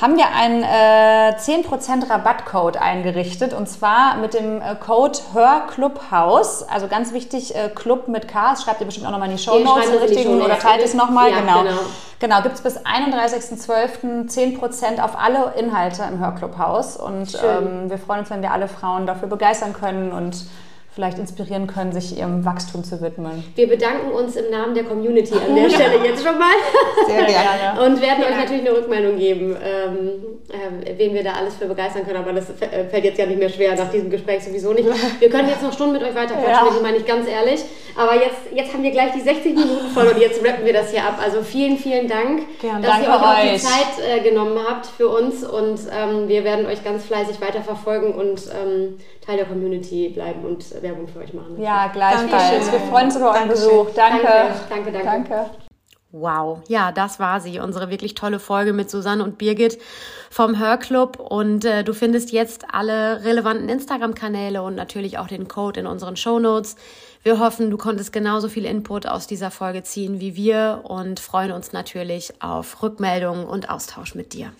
Speaker 2: haben wir einen äh, 10% Rabattcode eingerichtet und zwar mit dem äh, Code HörClubhaus. Also ganz wichtig, äh, Club mit K, das schreibt ihr bestimmt auch nochmal in die Show Notes oder teilt es nochmal. Ja, genau. Genau, genau gibt es bis 31.12. 10% auf alle Inhalte im Hörclubhaus und ähm, wir freuen uns, wenn wir alle Frauen dafür begeistern können und vielleicht inspirieren können, sich ihrem Wachstum zu widmen.
Speaker 1: Wir bedanken uns im Namen der Community an der Stelle jetzt schon mal. Sehr gerne. Und werden euch natürlich eine Rückmeldung geben, ähm, äh, wen wir da alles für begeistern können. Aber das äh, fällt jetzt ja nicht mehr schwer, nach diesem Gespräch sowieso nicht. Wir können jetzt noch Stunden mit euch weiter quatschen, ja. meine ich ganz ehrlich. Aber jetzt, jetzt haben wir gleich die 60 Minuten voll und jetzt rappen wir das hier ab. Also vielen, vielen Dank, Gern, dass ihr euch auch die Zeit äh, genommen habt für uns. Und ähm, wir werden euch ganz fleißig weiterverfolgen und ähm, Teil der Community bleiben und Werbung für euch machen.
Speaker 2: Ja, gleichfalls. Wir freuen uns über euren Besuch. Danke.
Speaker 1: Danke, danke. danke. Wow, ja, das war sie, unsere wirklich tolle Folge mit Susanne und Birgit vom Hörclub. Und äh, du findest jetzt alle relevanten Instagram-Kanäle und natürlich auch den Code in unseren Show Notes. Wir hoffen, du konntest genauso viel Input aus dieser Folge ziehen wie wir und freuen uns natürlich auf Rückmeldungen und Austausch mit dir.